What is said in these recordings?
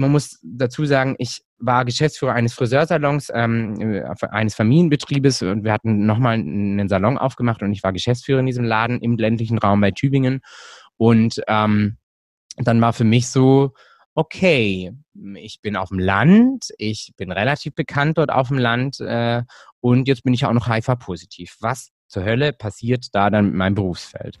man muss dazu sagen, ich war Geschäftsführer eines Friseursalons, ähm, eines Familienbetriebes und wir hatten nochmal einen Salon aufgemacht und ich war Geschäftsführer in diesem Laden im ländlichen Raum bei Tübingen. Und ähm, dann war für mich so, okay, ich bin auf dem Land, ich bin relativ bekannt dort auf dem Land äh, und jetzt bin ich auch noch HIV-positiv. Was zur Hölle passiert da dann mit meinem Berufsfeld?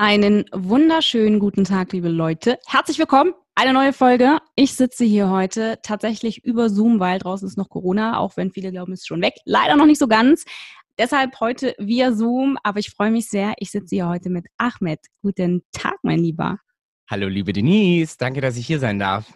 Einen wunderschönen guten Tag, liebe Leute. Herzlich willkommen. Eine neue Folge. Ich sitze hier heute tatsächlich über Zoom, weil draußen ist noch Corona, auch wenn viele glauben, es ist schon weg. Leider noch nicht so ganz. Deshalb heute via Zoom, aber ich freue mich sehr. Ich sitze hier heute mit Ahmed. Guten Tag, mein Lieber. Hallo, liebe Denise. Danke, dass ich hier sein darf.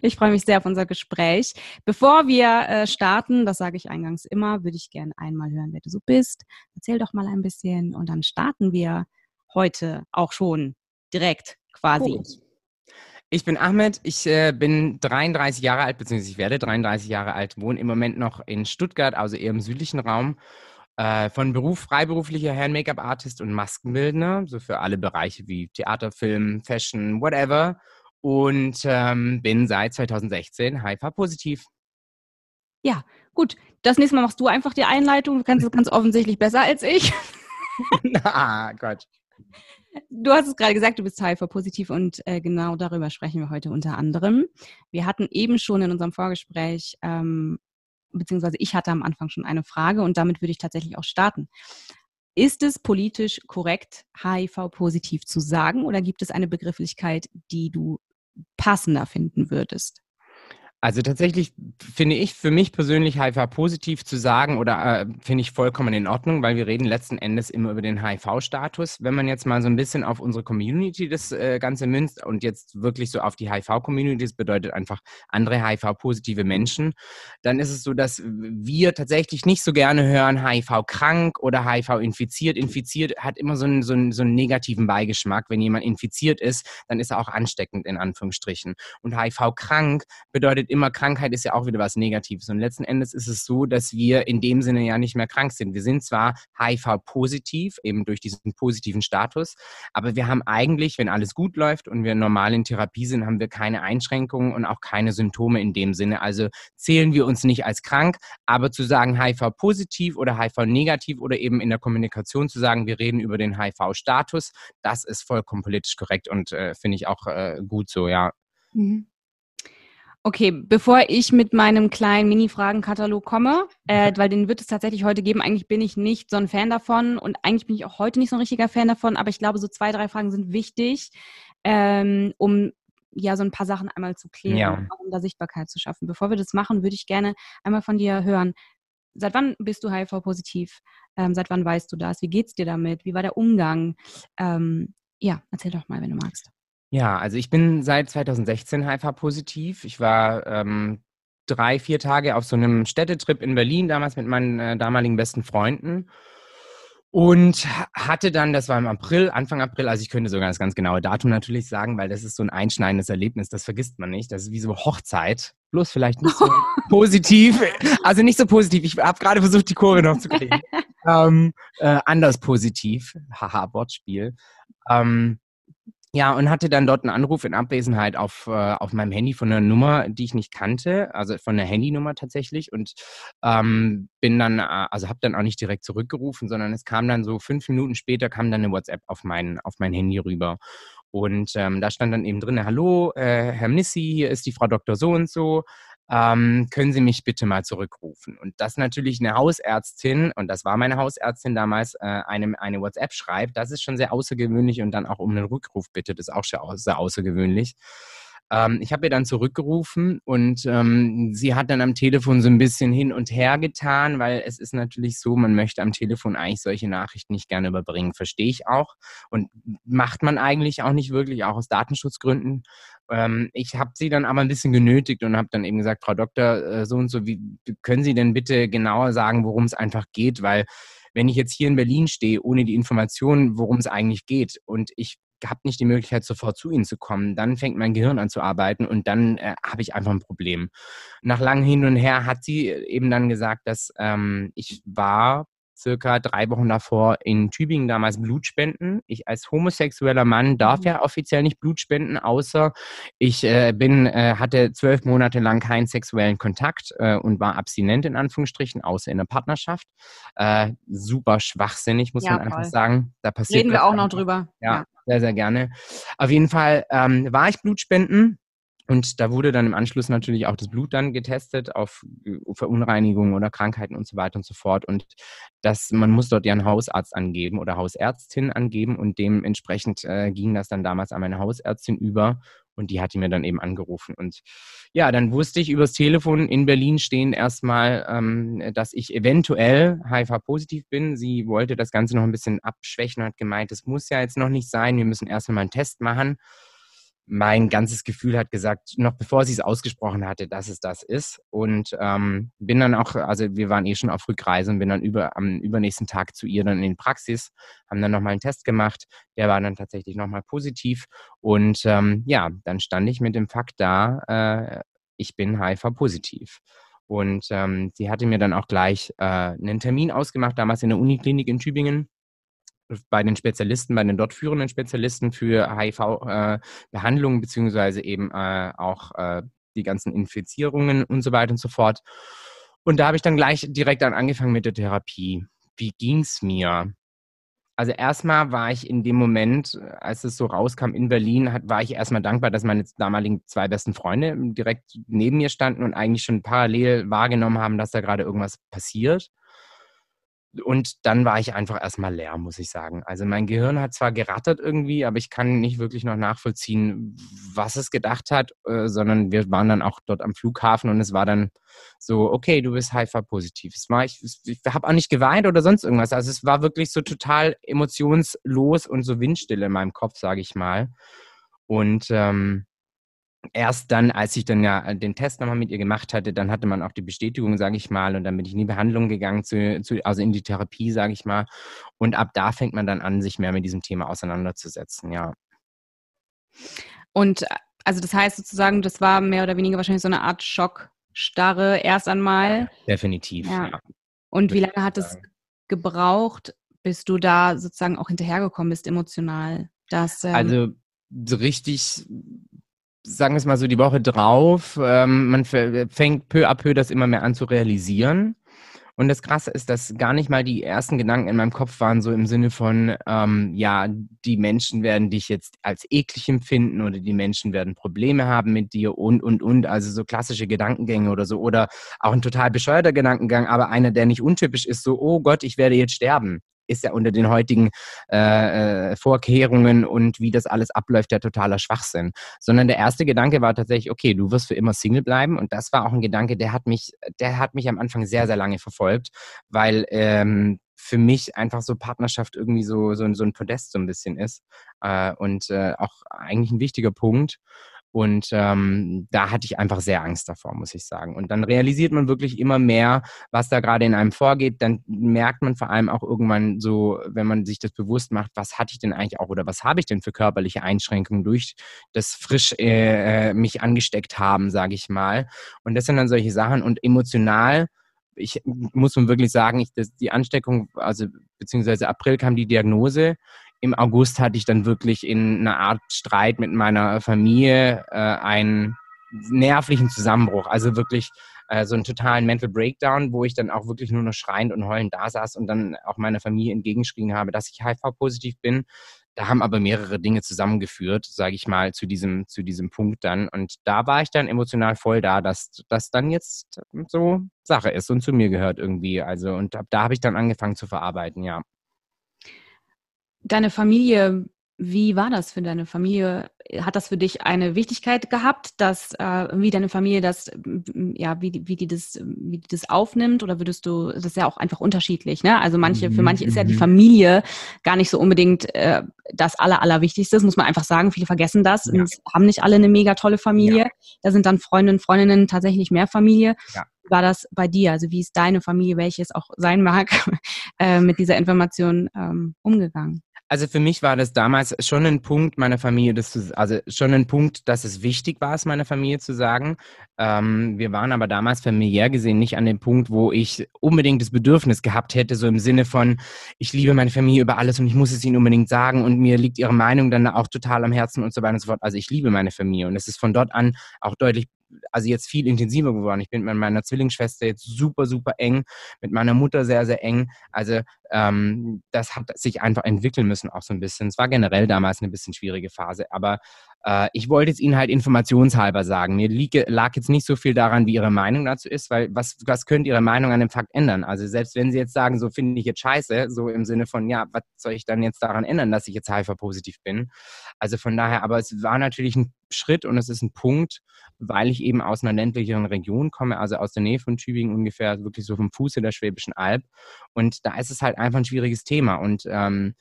Ich freue mich sehr auf unser Gespräch. Bevor wir äh, starten, das sage ich eingangs immer, würde ich gerne einmal hören, wer du so bist. Erzähl doch mal ein bisschen und dann starten wir heute auch schon direkt quasi. Gut. Ich bin Ahmed, ich äh, bin 33 Jahre alt, beziehungsweise ich werde 33 Jahre alt, wohne im Moment noch in Stuttgart, also eher im südlichen Raum äh, von Beruf freiberuflicher Hand-Make-up-Artist und Maskenbildner, so für alle Bereiche wie Theater, Film, Fashion, whatever. Und ähm, bin seit 2016 HIV-positiv. Ja, gut. Das nächste Mal machst du einfach die Einleitung. Du kannst es ganz offensichtlich besser als ich. Na, Gott. Du hast es gerade gesagt, du bist HIV-positiv und äh, genau darüber sprechen wir heute unter anderem. Wir hatten eben schon in unserem Vorgespräch ähm, beziehungsweise ich hatte am Anfang schon eine Frage und damit würde ich tatsächlich auch starten. Ist es politisch korrekt, HIV-positiv zu sagen oder gibt es eine Begrifflichkeit, die du passender finden würdest? Also tatsächlich finde ich für mich persönlich HIV-positiv zu sagen oder äh, finde ich vollkommen in Ordnung, weil wir reden letzten Endes immer über den HIV-Status. Wenn man jetzt mal so ein bisschen auf unsere Community das äh, Ganze münzt und jetzt wirklich so auf die HIV-Community, das bedeutet einfach andere HIV-positive Menschen, dann ist es so, dass wir tatsächlich nicht so gerne hören HIV-krank oder HIV-infiziert. Infiziert hat immer so einen, so, einen, so einen negativen Beigeschmack. Wenn jemand infiziert ist, dann ist er auch ansteckend in Anführungsstrichen. Und HIV-krank bedeutet immer, Krankheit ist ja auch wieder was Negatives. Und letzten Endes ist es so, dass wir in dem Sinne ja nicht mehr krank sind. Wir sind zwar HIV-positiv, eben durch diesen positiven Status, aber wir haben eigentlich, wenn alles gut läuft und wir normal in Therapie sind, haben wir keine Einschränkungen und auch keine Symptome in dem Sinne. Also zählen wir uns nicht als krank, aber zu sagen HIV-positiv oder HIV-negativ oder eben in der Kommunikation zu sagen, wir reden über den HIV-Status, das ist vollkommen politisch korrekt und äh, finde ich auch äh, gut so, ja. Mhm. Okay, bevor ich mit meinem kleinen Mini-Fragenkatalog komme, äh, weil den wird es tatsächlich heute geben, eigentlich bin ich nicht so ein Fan davon und eigentlich bin ich auch heute nicht so ein richtiger Fan davon, aber ich glaube, so zwei, drei Fragen sind wichtig, ähm, um ja so ein paar Sachen einmal zu klären, ja. um da Sichtbarkeit zu schaffen. Bevor wir das machen, würde ich gerne einmal von dir hören. Seit wann bist du HIV-positiv? Ähm, seit wann weißt du das? Wie geht's dir damit? Wie war der Umgang? Ähm, ja, erzähl doch mal, wenn du magst. Ja, also ich bin seit 2016 HIV-positiv. Ich war ähm, drei, vier Tage auf so einem Städtetrip in Berlin, damals mit meinen äh, damaligen besten Freunden. Und hatte dann, das war im April, Anfang April, also ich könnte sogar das ganz genaue Datum natürlich sagen, weil das ist so ein einschneidendes Erlebnis, das vergisst man nicht. Das ist wie so Hochzeit, bloß vielleicht nicht so positiv. Also nicht so positiv. Ich habe gerade versucht, die Kurve noch zu kriegen. ähm, äh, anders positiv. Haha, Wortspiel. Ähm, ja, und hatte dann dort einen Anruf in Abwesenheit auf, äh, auf meinem Handy von einer Nummer, die ich nicht kannte, also von einer Handynummer tatsächlich. Und ähm, bin dann, äh, also habe dann auch nicht direkt zurückgerufen, sondern es kam dann so fünf Minuten später kam dann eine WhatsApp auf mein, auf mein Handy rüber. Und ähm, da stand dann eben drin, hallo, äh, Herr Mnissi, hier ist die Frau Dr. So und so ähm, können Sie mich bitte mal zurückrufen? Und das natürlich eine Hausärztin, und das war meine Hausärztin damals, äh, einem eine WhatsApp schreibt, das ist schon sehr außergewöhnlich und dann auch um einen Rückruf bittet, ist auch sehr, sehr außergewöhnlich. Ähm, ich habe ihr dann zurückgerufen und ähm, sie hat dann am Telefon so ein bisschen hin und her getan, weil es ist natürlich so, man möchte am Telefon eigentlich solche Nachrichten nicht gerne überbringen. Verstehe ich auch und macht man eigentlich auch nicht wirklich, auch aus Datenschutzgründen. Ähm, ich habe sie dann aber ein bisschen genötigt und habe dann eben gesagt, Frau Doktor, äh, so und so, wie können Sie denn bitte genauer sagen, worum es einfach geht, weil wenn ich jetzt hier in Berlin stehe, ohne die Informationen, worum es eigentlich geht und ich habe nicht die Möglichkeit, sofort zu ihnen zu kommen. Dann fängt mein Gehirn an zu arbeiten und dann äh, habe ich einfach ein Problem. Nach langem Hin und Her hat sie eben dann gesagt, dass ähm, ich war circa drei Wochen davor in Tübingen damals Blut spenden. Ich als homosexueller Mann darf mhm. ja offiziell nicht Blut spenden, außer ich äh, bin, äh, hatte zwölf Monate lang keinen sexuellen Kontakt äh, und war abstinent in Anführungsstrichen, außer in der Partnerschaft. Äh, super schwachsinnig, muss ja, man einfach sagen. Da passiert Reden wir auch noch drüber. Ja, ja, sehr, sehr gerne. Auf jeden Fall ähm, war ich Blutspenden und da wurde dann im Anschluss natürlich auch das Blut dann getestet auf äh, Verunreinigungen oder Krankheiten und so weiter und so fort. Und das, man muss dort ja einen Hausarzt angeben oder Hausärztin angeben und dementsprechend äh, ging das dann damals an meine Hausärztin über und die hatte mir dann eben angerufen. Und ja, dann wusste ich übers Telefon in Berlin stehen erstmal, ähm, dass ich eventuell HIV-positiv bin. Sie wollte das Ganze noch ein bisschen abschwächen und hat gemeint, es muss ja jetzt noch nicht sein, wir müssen erstmal einen Test machen mein ganzes Gefühl hat gesagt, noch bevor sie es ausgesprochen hatte, dass es das ist. Und ähm, bin dann auch, also wir waren eh schon auf Rückreise und bin dann über, am übernächsten Tag zu ihr dann in die Praxis, haben dann nochmal einen Test gemacht. Der war dann tatsächlich nochmal positiv. Und ähm, ja, dann stand ich mit dem Fakt da, äh, ich bin HIV-positiv. Und ähm, sie hatte mir dann auch gleich äh, einen Termin ausgemacht, damals in der Uniklinik in Tübingen bei den Spezialisten, bei den dort führenden Spezialisten für HIV-Behandlungen, äh, beziehungsweise eben äh, auch äh, die ganzen Infizierungen und so weiter und so fort. Und da habe ich dann gleich direkt dann angefangen mit der Therapie. Wie ging es mir? Also erstmal war ich in dem Moment, als es so rauskam in Berlin, hat, war ich erstmal dankbar, dass meine damaligen zwei besten Freunde direkt neben mir standen und eigentlich schon parallel wahrgenommen haben, dass da gerade irgendwas passiert. Und dann war ich einfach erstmal leer, muss ich sagen. Also mein Gehirn hat zwar gerattert irgendwie, aber ich kann nicht wirklich noch nachvollziehen, was es gedacht hat, äh, sondern wir waren dann auch dort am Flughafen und es war dann so, okay, du bist HIV-positiv. ich, ich habe auch nicht geweint oder sonst irgendwas. Also es war wirklich so total emotionslos und so windstill in meinem Kopf, sage ich mal. Und ähm, erst dann, als ich dann ja den Test nochmal mit ihr gemacht hatte, dann hatte man auch die Bestätigung, sage ich mal, und dann bin ich in die Behandlung gegangen, zu, zu, also in die Therapie, sage ich mal. Und ab da fängt man dann an, sich mehr mit diesem Thema auseinanderzusetzen, ja. Und also das heißt sozusagen, das war mehr oder weniger wahrscheinlich so eine Art Schockstarre erst einmal. Definitiv, ja. ja. Und wie lange hat es gebraucht, bis du da sozusagen auch hinterhergekommen bist, emotional? Dass, ähm, also so richtig sagen wir es mal so, die Woche drauf, ähm, man fängt peu à peu das immer mehr an zu realisieren. Und das Krasse ist, dass gar nicht mal die ersten Gedanken in meinem Kopf waren so im Sinne von, ähm, ja, die Menschen werden dich jetzt als eklig empfinden oder die Menschen werden Probleme haben mit dir und, und, und. Also so klassische Gedankengänge oder so. Oder auch ein total bescheuerter Gedankengang, aber einer, der nicht untypisch ist, so, oh Gott, ich werde jetzt sterben ist ja unter den heutigen äh, äh, Vorkehrungen und wie das alles abläuft ja totaler Schwachsinn. Sondern der erste Gedanke war tatsächlich, okay, du wirst für immer Single bleiben. Und das war auch ein Gedanke, der hat mich, der hat mich am Anfang sehr, sehr lange verfolgt, weil ähm, für mich einfach so Partnerschaft irgendwie so, so, so ein Podest so ein bisschen ist äh, und äh, auch eigentlich ein wichtiger Punkt. Und ähm, da hatte ich einfach sehr Angst davor, muss ich sagen. Und dann realisiert man wirklich immer mehr, was da gerade in einem vorgeht. Dann merkt man vor allem auch irgendwann so, wenn man sich das bewusst macht, was hatte ich denn eigentlich auch oder was habe ich denn für körperliche Einschränkungen durch das frisch äh, äh mich angesteckt haben, sage ich mal. Und das sind dann solche Sachen. Und emotional ich muss man wirklich sagen, ich, das, die Ansteckung, also beziehungsweise April kam die Diagnose im August hatte ich dann wirklich in einer Art Streit mit meiner Familie äh, einen nervlichen Zusammenbruch. Also wirklich äh, so einen totalen Mental Breakdown, wo ich dann auch wirklich nur noch schreiend und heulend da saß und dann auch meiner Familie entgegengeschrien habe, dass ich HIV-positiv bin. Da haben aber mehrere Dinge zusammengeführt, sage ich mal, zu diesem, zu diesem Punkt dann. Und da war ich dann emotional voll da, dass das dann jetzt so Sache ist und zu mir gehört irgendwie. Also, und da habe ich dann angefangen zu verarbeiten, ja deine Familie, Wie war das für deine Familie? Hat das für dich eine Wichtigkeit gehabt, dass äh, wie deine Familie das, ja, wie, wie die das, wie die das aufnimmt? Oder würdest du, das ist ja auch einfach unterschiedlich, ne? Also manche, für manche ist ja die mhm. Familie gar nicht so unbedingt äh, das Aller, Allerwichtigste, das muss man einfach sagen. Viele vergessen das ja. und haben nicht alle eine mega tolle Familie. Ja. Da sind dann Freundinnen, Freundinnen tatsächlich mehr Familie. Ja. Wie war das bei dir? Also wie ist deine Familie, welche es auch sein mag, äh, mit dieser Information ähm, umgegangen? Also für mich war das damals schon ein Punkt meiner Familie, das also schon ein Punkt, dass es wichtig war, es meiner Familie zu sagen. Ähm, wir waren aber damals familiär gesehen nicht an dem Punkt, wo ich unbedingt das Bedürfnis gehabt hätte, so im Sinne von, ich liebe meine Familie über alles und ich muss es ihnen unbedingt sagen und mir liegt ihre Meinung dann auch total am Herzen und so weiter und so fort. Also ich liebe meine Familie und es ist von dort an auch deutlich also jetzt viel intensiver geworden. Ich bin mit meiner Zwillingsschwester jetzt super, super eng, mit meiner Mutter sehr, sehr eng. Also ähm, das hat sich einfach entwickeln müssen auch so ein bisschen. Es war generell damals eine bisschen schwierige Phase, aber äh, ich wollte es Ihnen halt informationshalber sagen. Mir liege, lag jetzt nicht so viel daran, wie Ihre Meinung dazu ist, weil was, was könnte Ihre Meinung an dem Fakt ändern? Also selbst wenn Sie jetzt sagen, so finde ich jetzt scheiße, so im Sinne von, ja, was soll ich dann jetzt daran ändern, dass ich jetzt HIV-positiv bin? Also von daher, aber es war natürlich ein Schritt und es ist ein Punkt, weil ich eben aus einer ländlicheren Region komme, also aus der Nähe von Tübingen ungefähr, wirklich so vom Fuße der Schwäbischen Alb. Und da ist es halt einfach ein schwieriges Thema. Und ähm,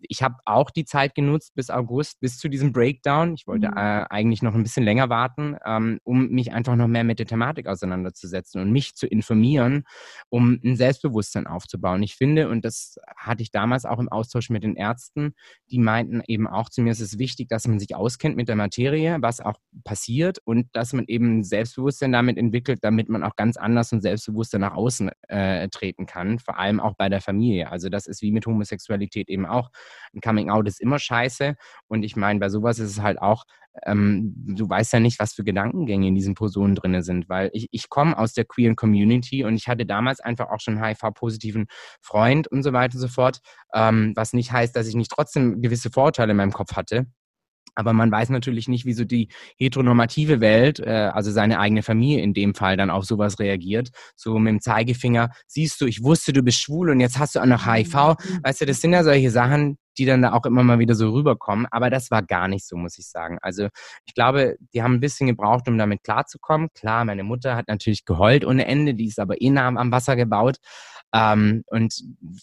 ich habe auch die Zeit genutzt bis August, bis zu diesem Breakdown. Ich wollte mhm. äh, eigentlich noch ein bisschen länger warten, ähm, um mich einfach noch mehr mit der Thematik auseinanderzusetzen und mich zu informieren, um ein Selbstbewusstsein aufzubauen. Ich finde, und das hatte ich damals auch im Austausch mit den Ärzten, die meinten eben auch zu mir, es ist wichtig, dass man sich auskennt mit der Materie, was auch passiert und dass man eben Selbstbewusstsein damit entwickelt, damit man auch ganz anders und selbstbewusster nach außen äh, treten kann, vor allem auch bei der Familie. Also das ist wie mit Homosexualität eben auch ein Coming Out ist immer scheiße. Und ich meine, bei sowas ist es halt auch, ähm, du weißt ja nicht, was für Gedankengänge in diesen Personen drin sind, weil ich, ich komme aus der queeren Community und ich hatte damals einfach auch schon HIV-positiven Freund und so weiter und so fort, ähm, was nicht heißt, dass ich nicht trotzdem gewisse Vorurteile in meinem Kopf hatte. Aber man weiß natürlich nicht, wie so die heteronormative Welt, äh, also seine eigene Familie in dem Fall, dann auf sowas reagiert. So mit dem Zeigefinger, siehst du, ich wusste, du bist schwul und jetzt hast du auch noch HIV. Mhm. Weißt du, das sind ja solche Sachen, die dann da auch immer mal wieder so rüberkommen. Aber das war gar nicht so, muss ich sagen. Also ich glaube, die haben ein bisschen gebraucht, um damit klarzukommen. Klar, meine Mutter hat natürlich geheult ohne Ende, die ist aber eh nah am Wasser gebaut. Ähm, und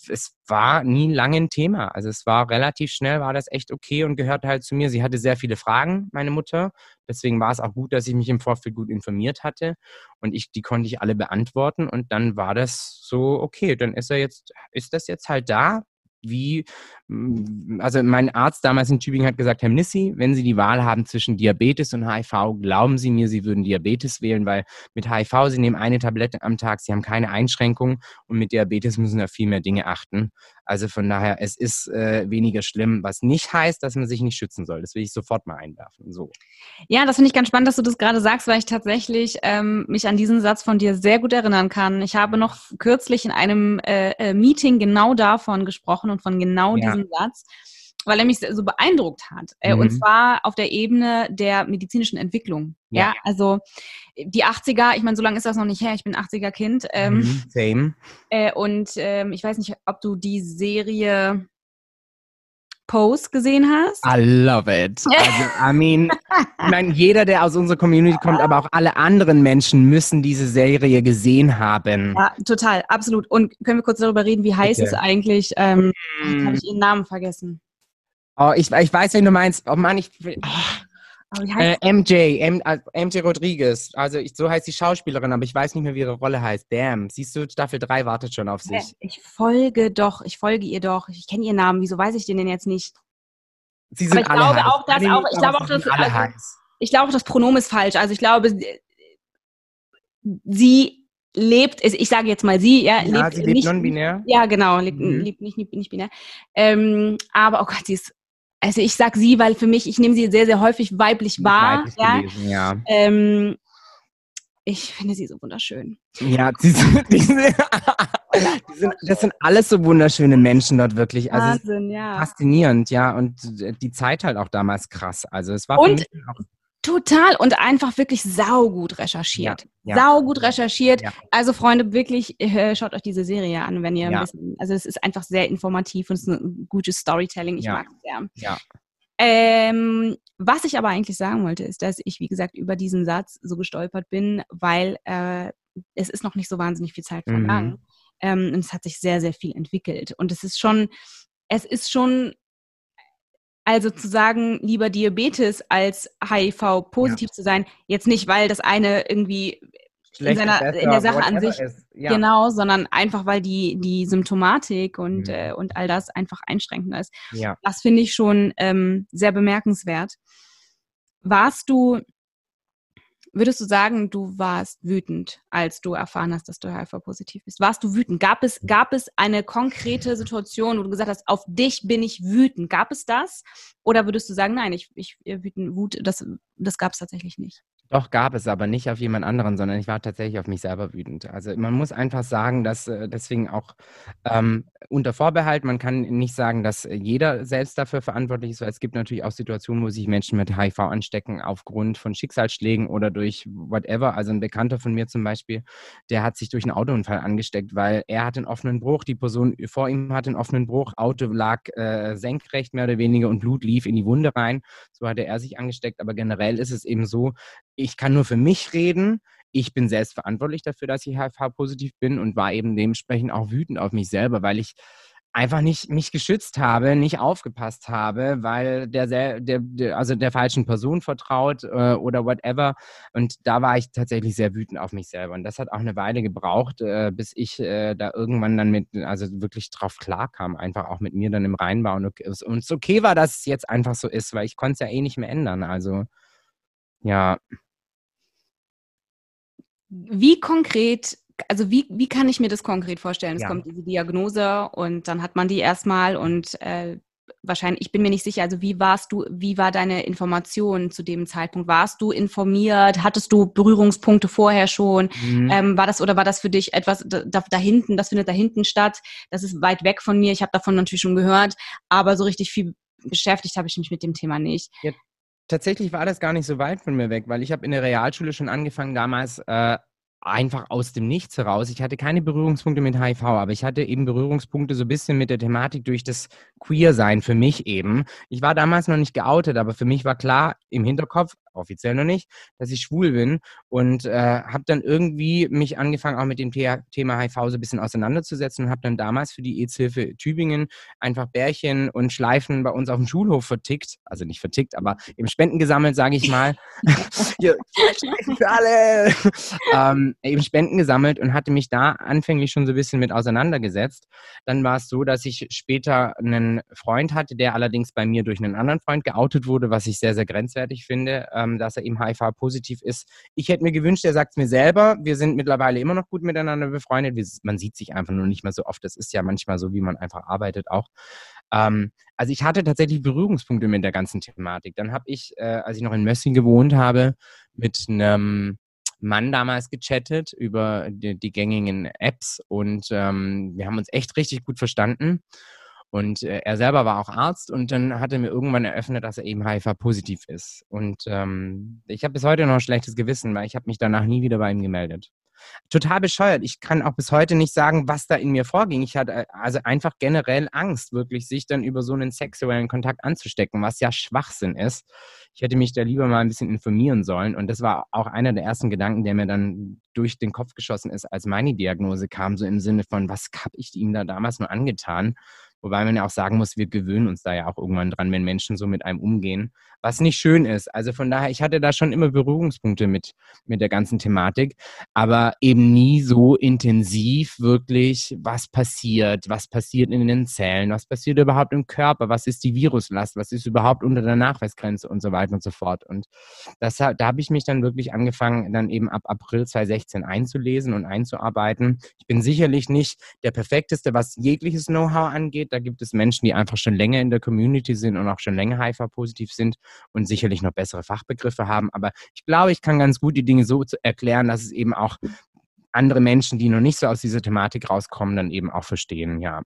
es war nie lange ein Thema. Also es war relativ schnell, war das echt okay und gehörte halt zu mir. Sie hatte sehr viele Fragen, meine Mutter. Deswegen war es auch gut, dass ich mich im Vorfeld gut informiert hatte und ich, die konnte ich alle beantworten. Und dann war das so, okay, dann ist er jetzt, ist das jetzt halt da wie, mm, also mein Arzt damals in Tübingen hat gesagt, Herr Nissi, wenn Sie die Wahl haben zwischen Diabetes und HIV, glauben Sie mir, Sie würden Diabetes wählen, weil mit HIV, Sie nehmen eine Tablette am Tag, Sie haben keine Einschränkungen und mit Diabetes müssen Sie auf viel mehr Dinge achten. Also von daher, es ist äh, weniger schlimm, was nicht heißt, dass man sich nicht schützen soll. Das will ich sofort mal einwerfen. So. Ja, das finde ich ganz spannend, dass du das gerade sagst, weil ich tatsächlich ähm, mich an diesen Satz von dir sehr gut erinnern kann. Ich habe noch kürzlich in einem äh, äh Meeting genau davon gesprochen und von genau ja. diesem Satz weil er mich so beeindruckt hat. Äh, mhm. Und zwar auf der Ebene der medizinischen Entwicklung. Ja, ja also die 80er, ich meine, so lange ist das noch nicht her, ich bin 80er Kind. Ähm, mhm. Same. Äh, und ähm, ich weiß nicht, ob du die Serie Pose gesehen hast. I love it. Also, I mean, ich meine, jeder, der aus unserer Community kommt, aber auch alle anderen Menschen müssen diese Serie gesehen haben. Ja, total, absolut. Und können wir kurz darüber reden, wie heißt okay. es eigentlich? Ähm, mm. Habe ich ihren Namen vergessen. Oh, ich, ich weiß, wen du meinst. Oh Mann, ich. Oh, äh, MJ, M, MJ äh, Rodriguez. Also ich, so heißt die Schauspielerin, aber ich weiß nicht mehr, wie ihre Rolle heißt. Damn. Siehst du, Staffel 3 wartet schon auf sich. Ich folge doch, ich folge ihr doch. Ich kenne ihren Namen. Wieso weiß ich den denn jetzt nicht? Sie sind aber ich alle glaube heiß. auch, dass auch, ich glaube auch, dass, also, ich glaube auch, das Pronomen ist falsch. Also ich glaube, sie lebt, ich sage jetzt mal sie, ja, ja lebt, sie lebt nicht, non-binär. Ja, genau, lebt, mhm. lebt nicht, nicht, nicht binär. Ähm, aber oh Gott, sie ist also ich sag sie, weil für mich, ich nehme sie sehr, sehr häufig weiblich wahr. Weiblich ja. Gelesen, ja. Ähm, ich finde sie so wunderschön. Ja, die sind, die sind, die sind, das sind alles so wunderschöne Menschen dort wirklich. Also Wahnsinn, ja. Faszinierend, ja. Und die Zeit halt auch damals krass. Also es war und, Total und einfach wirklich saugut recherchiert. Ja, ja. Saugut recherchiert. Ja. Also Freunde, wirklich äh, schaut euch diese Serie an, wenn ihr ein bisschen, also es ist einfach sehr informativ und es ist ein gutes Storytelling. Ich mag es sehr. Ähm, was ich aber eigentlich sagen wollte, ist, dass ich, wie gesagt, über diesen Satz so gestolpert bin, weil äh, es ist noch nicht so wahnsinnig viel Zeit vergangen. Mhm. Ähm, und es hat sich sehr, sehr viel entwickelt. Und es ist schon, es ist schon, also zu sagen, lieber Diabetes als HIV-positiv ja. zu sein, jetzt nicht, weil das eine irgendwie in, seiner, besser, in der Sache an sich, ja. genau, sondern einfach, weil die, die Symptomatik und, mhm. äh, und all das einfach einschränkender ist. Ja. Das finde ich schon ähm, sehr bemerkenswert. Warst du Würdest du sagen, du warst wütend, als du erfahren hast, dass du HIV-positiv bist? Warst du wütend? Gab es, gab es eine konkrete Situation, wo du gesagt hast, auf dich bin ich wütend? Gab es das? Oder würdest du sagen, nein, ich, ich wütend, Wut, das, das gab es tatsächlich nicht? Doch, gab es, aber nicht auf jemand anderen, sondern ich war tatsächlich auf mich selber wütend. Also man muss einfach sagen, dass äh, deswegen auch ähm, unter Vorbehalt, man kann nicht sagen, dass jeder selbst dafür verantwortlich ist, weil es gibt natürlich auch Situationen, wo sich Menschen mit HIV anstecken aufgrund von Schicksalsschlägen oder durch whatever. Also ein Bekannter von mir zum Beispiel, der hat sich durch einen Autounfall angesteckt, weil er hat einen offenen Bruch, die Person vor ihm hat einen offenen Bruch, Auto lag äh, senkrecht mehr oder weniger und Blut lief in die Wunde rein. So hatte er sich angesteckt, aber generell ist es eben so, ich kann nur für mich reden. Ich bin selbst verantwortlich dafür, dass ich HIV-positiv bin und war eben dementsprechend auch wütend auf mich selber, weil ich einfach nicht mich geschützt habe, nicht aufgepasst habe, weil der, der, der also der falschen Person vertraut äh, oder whatever. Und da war ich tatsächlich sehr wütend auf mich selber. Und das hat auch eine Weile gebraucht, äh, bis ich äh, da irgendwann dann mit, also wirklich drauf klarkam, einfach auch mit mir dann im Rein war und, okay, es okay war, dass es jetzt einfach so ist, weil ich konnte es ja eh nicht mehr ändern. Also ja. Wie konkret, also wie, wie kann ich mir das konkret vorstellen? Es ja. kommt diese Diagnose und dann hat man die erstmal und äh, wahrscheinlich, ich bin mir nicht sicher, also wie warst du, wie war deine Information zu dem Zeitpunkt? Warst du informiert? Hattest du Berührungspunkte vorher schon? Mhm. Ähm, war das oder war das für dich etwas da, da, hinten, das findet da hinten statt? Das ist weit weg von mir. Ich habe davon natürlich schon gehört, aber so richtig viel beschäftigt habe ich mich mit dem Thema nicht. Ja, tatsächlich war das gar nicht so weit von mir weg, weil ich habe in der Realschule schon angefangen, damals äh, einfach aus dem Nichts heraus. Ich hatte keine Berührungspunkte mit HIV, aber ich hatte eben Berührungspunkte so ein bisschen mit der Thematik durch das Queer-Sein für mich eben. Ich war damals noch nicht geoutet, aber für mich war klar im Hinterkopf, offiziell noch nicht, dass ich schwul bin und äh, habe dann irgendwie mich angefangen, auch mit dem The Thema HIV so ein bisschen auseinanderzusetzen und habe dann damals für die AIDS-Hilfe Tübingen einfach Bärchen und Schleifen bei uns auf dem Schulhof vertickt, also nicht vertickt, aber eben Spenden gesammelt, sage ich mal. Hier, Schleifen für alle! ähm, eben Spenden gesammelt und hatte mich da anfänglich schon so ein bisschen mit auseinandergesetzt. Dann war es so, dass ich später einen Freund hatte, der allerdings bei mir durch einen anderen Freund geoutet wurde, was ich sehr, sehr grenzwertig finde. Ähm, dass er eben HIV-positiv ist. Ich hätte mir gewünscht, er sagt es mir selber. Wir sind mittlerweile immer noch gut miteinander befreundet. Wir, man sieht sich einfach nur nicht mehr so oft. Das ist ja manchmal so, wie man einfach arbeitet auch. Ähm, also ich hatte tatsächlich Berührungspunkte mit der ganzen Thematik. Dann habe ich, äh, als ich noch in Mössing gewohnt habe, mit einem Mann damals gechattet über die, die gängigen Apps und ähm, wir haben uns echt richtig gut verstanden. Und äh, er selber war auch Arzt und dann hat er mir irgendwann eröffnet, dass er eben HIV-positiv ist. Und ähm, ich habe bis heute noch ein schlechtes Gewissen, weil ich habe mich danach nie wieder bei ihm gemeldet. Total bescheuert. Ich kann auch bis heute nicht sagen, was da in mir vorging. Ich hatte äh, also einfach generell Angst, wirklich sich dann über so einen sexuellen Kontakt anzustecken, was ja Schwachsinn ist. Ich hätte mich da lieber mal ein bisschen informieren sollen. Und das war auch einer der ersten Gedanken, der mir dann durch den Kopf geschossen ist, als meine Diagnose kam, so im Sinne von, was habe ich ihm da damals nur angetan? Wobei man ja auch sagen muss, wir gewöhnen uns da ja auch irgendwann dran, wenn Menschen so mit einem umgehen, was nicht schön ist. Also von daher, ich hatte da schon immer Berührungspunkte mit, mit der ganzen Thematik, aber eben nie so intensiv wirklich, was passiert, was passiert in den Zellen, was passiert überhaupt im Körper, was ist die Viruslast, was ist überhaupt unter der Nachweisgrenze und so weiter und so fort. Und das, da habe ich mich dann wirklich angefangen, dann eben ab April 2016 einzulesen und einzuarbeiten. Ich bin sicherlich nicht der perfekteste, was jegliches Know-how angeht da gibt es Menschen, die einfach schon länger in der Community sind und auch schon länger HIV-positiv sind und sicherlich noch bessere Fachbegriffe haben. Aber ich glaube, ich kann ganz gut die Dinge so erklären, dass es eben auch andere Menschen, die noch nicht so aus dieser Thematik rauskommen, dann eben auch verstehen, ja.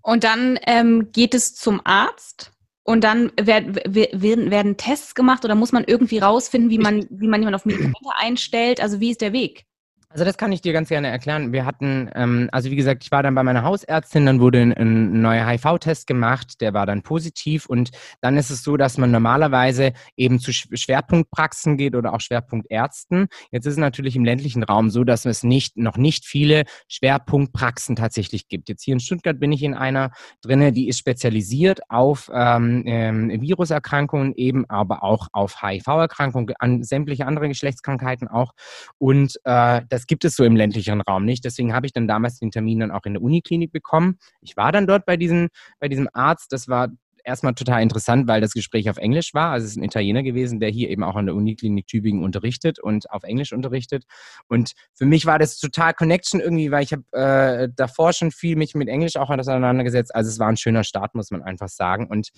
Und dann ähm, geht es zum Arzt und dann werden, werden, werden Tests gemacht oder muss man irgendwie rausfinden, wie man, wie man jemanden auf Medikamente einstellt? Also wie ist der Weg? Also das kann ich dir ganz gerne erklären. Wir hatten, ähm, also wie gesagt, ich war dann bei meiner Hausärztin, dann wurde ein, ein neuer HIV-Test gemacht, der war dann positiv und dann ist es so, dass man normalerweise eben zu Schwerpunktpraxen geht oder auch Schwerpunktärzten. Jetzt ist es natürlich im ländlichen Raum so, dass es nicht, noch nicht viele Schwerpunktpraxen tatsächlich gibt. Jetzt hier in Stuttgart bin ich in einer drinne, die ist spezialisiert auf ähm, ähm, Viruserkrankungen, eben aber auch auf HIV-Erkrankungen, an sämtliche andere Geschlechtskrankheiten auch und äh, das gibt es so im ländlichen Raum nicht. Deswegen habe ich dann damals den Termin dann auch in der Uniklinik bekommen. Ich war dann dort bei, diesen, bei diesem Arzt. Das war erstmal total interessant, weil das Gespräch auf Englisch war. Also es ist ein Italiener gewesen, der hier eben auch an der Uniklinik Tübingen unterrichtet und auf Englisch unterrichtet. Und für mich war das total Connection irgendwie, weil ich habe äh, davor schon viel mich mit Englisch auch auseinandergesetzt. Also es war ein schöner Start, muss man einfach sagen. Und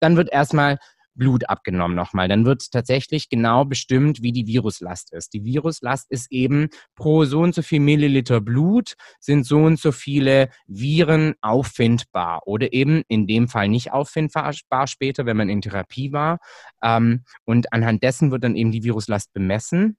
dann wird erstmal Blut abgenommen nochmal. Dann wird tatsächlich genau bestimmt, wie die Viruslast ist. Die Viruslast ist eben pro so und so viel Milliliter Blut sind so und so viele Viren auffindbar oder eben in dem Fall nicht auffindbar später, wenn man in Therapie war. Ähm, und anhand dessen wird dann eben die Viruslast bemessen.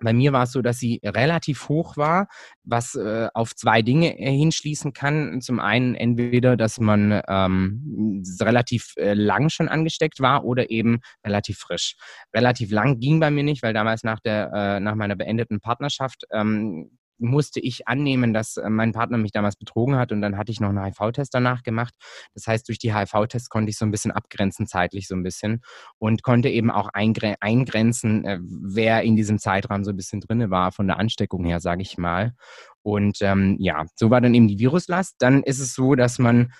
Bei mir war es so, dass sie relativ hoch war, was äh, auf zwei Dinge äh, hinschließen kann. Zum einen entweder, dass man ähm, relativ äh, lang schon angesteckt war oder eben relativ frisch. Relativ lang ging bei mir nicht, weil damals nach, der, äh, nach meiner beendeten Partnerschaft ähm, musste ich annehmen, dass äh, mein Partner mich damals betrogen hat und dann hatte ich noch einen HIV-Test danach gemacht. Das heißt, durch die HIV-Tests konnte ich so ein bisschen abgrenzen, zeitlich so ein bisschen und konnte eben auch eingrenzen, äh, wer in diesem Zeitraum so ein bisschen drinne war, von der Ansteckung her, sage ich mal. Und ähm, ja, so war dann eben die Viruslast. Dann ist es so, dass man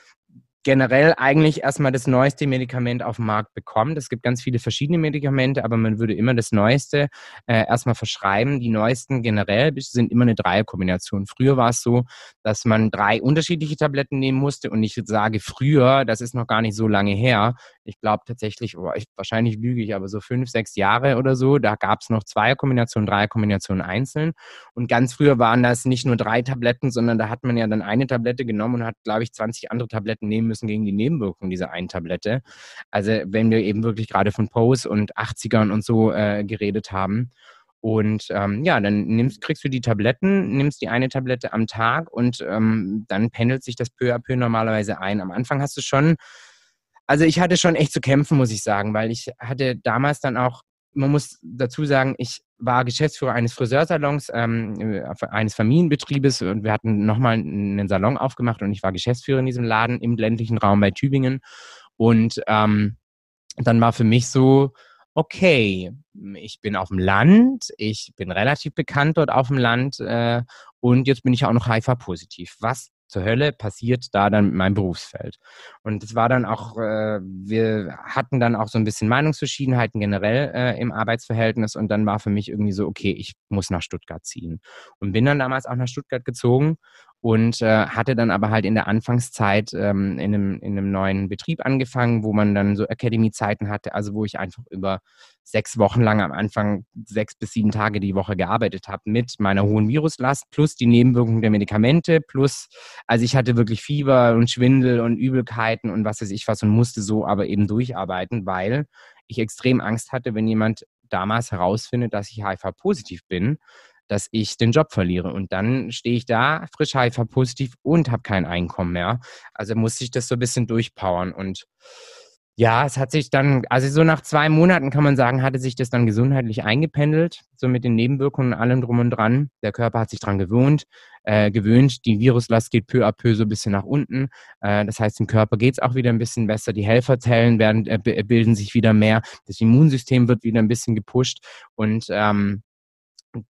generell eigentlich erstmal das neueste Medikament auf dem Markt bekommt. Es gibt ganz viele verschiedene Medikamente, aber man würde immer das Neueste äh, erstmal verschreiben. Die neuesten generell sind immer eine Dreierkombination. Früher war es so, dass man drei unterschiedliche Tabletten nehmen musste und ich sage früher, das ist noch gar nicht so lange her. Ich glaube tatsächlich, oh, ich, wahrscheinlich lüge ich, aber so fünf, sechs Jahre oder so, da gab es noch Zweierkombinationen, Dreierkombinationen einzeln. Und ganz früher waren das nicht nur drei Tabletten, sondern da hat man ja dann eine Tablette genommen und hat, glaube ich, 20 andere Tabletten nehmen müssen gegen die Nebenwirkungen dieser einen Tablette. Also wenn wir eben wirklich gerade von Pose und 80ern und so äh, geredet haben. Und ähm, ja, dann nimmst, kriegst du die Tabletten, nimmst die eine Tablette am Tag und ähm, dann pendelt sich das peu à peu normalerweise ein. Am Anfang hast du schon, also ich hatte schon echt zu kämpfen, muss ich sagen, weil ich hatte damals dann auch man muss dazu sagen, ich war Geschäftsführer eines Friseursalons, ähm, eines Familienbetriebes und wir hatten nochmal einen Salon aufgemacht und ich war Geschäftsführer in diesem Laden im ländlichen Raum bei Tübingen. Und ähm, dann war für mich so, okay, ich bin auf dem Land, ich bin relativ bekannt dort auf dem Land äh, und jetzt bin ich auch noch HIV-positiv. Was zur Hölle passiert da dann mit meinem Berufsfeld? Und es war dann auch, äh, wir hatten dann auch so ein bisschen Meinungsverschiedenheiten generell äh, im Arbeitsverhältnis und dann war für mich irgendwie so, okay, ich muss nach Stuttgart ziehen. Und bin dann damals auch nach Stuttgart gezogen und äh, hatte dann aber halt in der Anfangszeit ähm, in, einem, in einem neuen Betrieb angefangen, wo man dann so Academy-Zeiten hatte, also wo ich einfach über sechs Wochen lang am Anfang sechs bis sieben Tage die Woche gearbeitet habe mit meiner hohen Viruslast plus die Nebenwirkungen der Medikamente plus, also ich hatte wirklich Fieber und Schwindel und Übelkeiten und was weiß ich was und musste so aber eben durcharbeiten, weil ich extrem Angst hatte, wenn jemand damals herausfindet, dass ich HIV-positiv bin, dass ich den Job verliere. Und dann stehe ich da, frisch HIV-positiv und habe kein Einkommen mehr. Also musste ich das so ein bisschen durchpowern. Und ja, es hat sich dann, also so nach zwei Monaten kann man sagen, hatte sich das dann gesundheitlich eingependelt, so mit den Nebenwirkungen und allem drum und dran. Der Körper hat sich dran gewohnt, äh, gewöhnt. Die Viruslast geht peu à peu so ein bisschen nach unten. Äh, das heißt, dem Körper geht es auch wieder ein bisschen besser. Die Helferzellen werden, äh, bilden sich wieder mehr. Das Immunsystem wird wieder ein bisschen gepusht. Und ähm,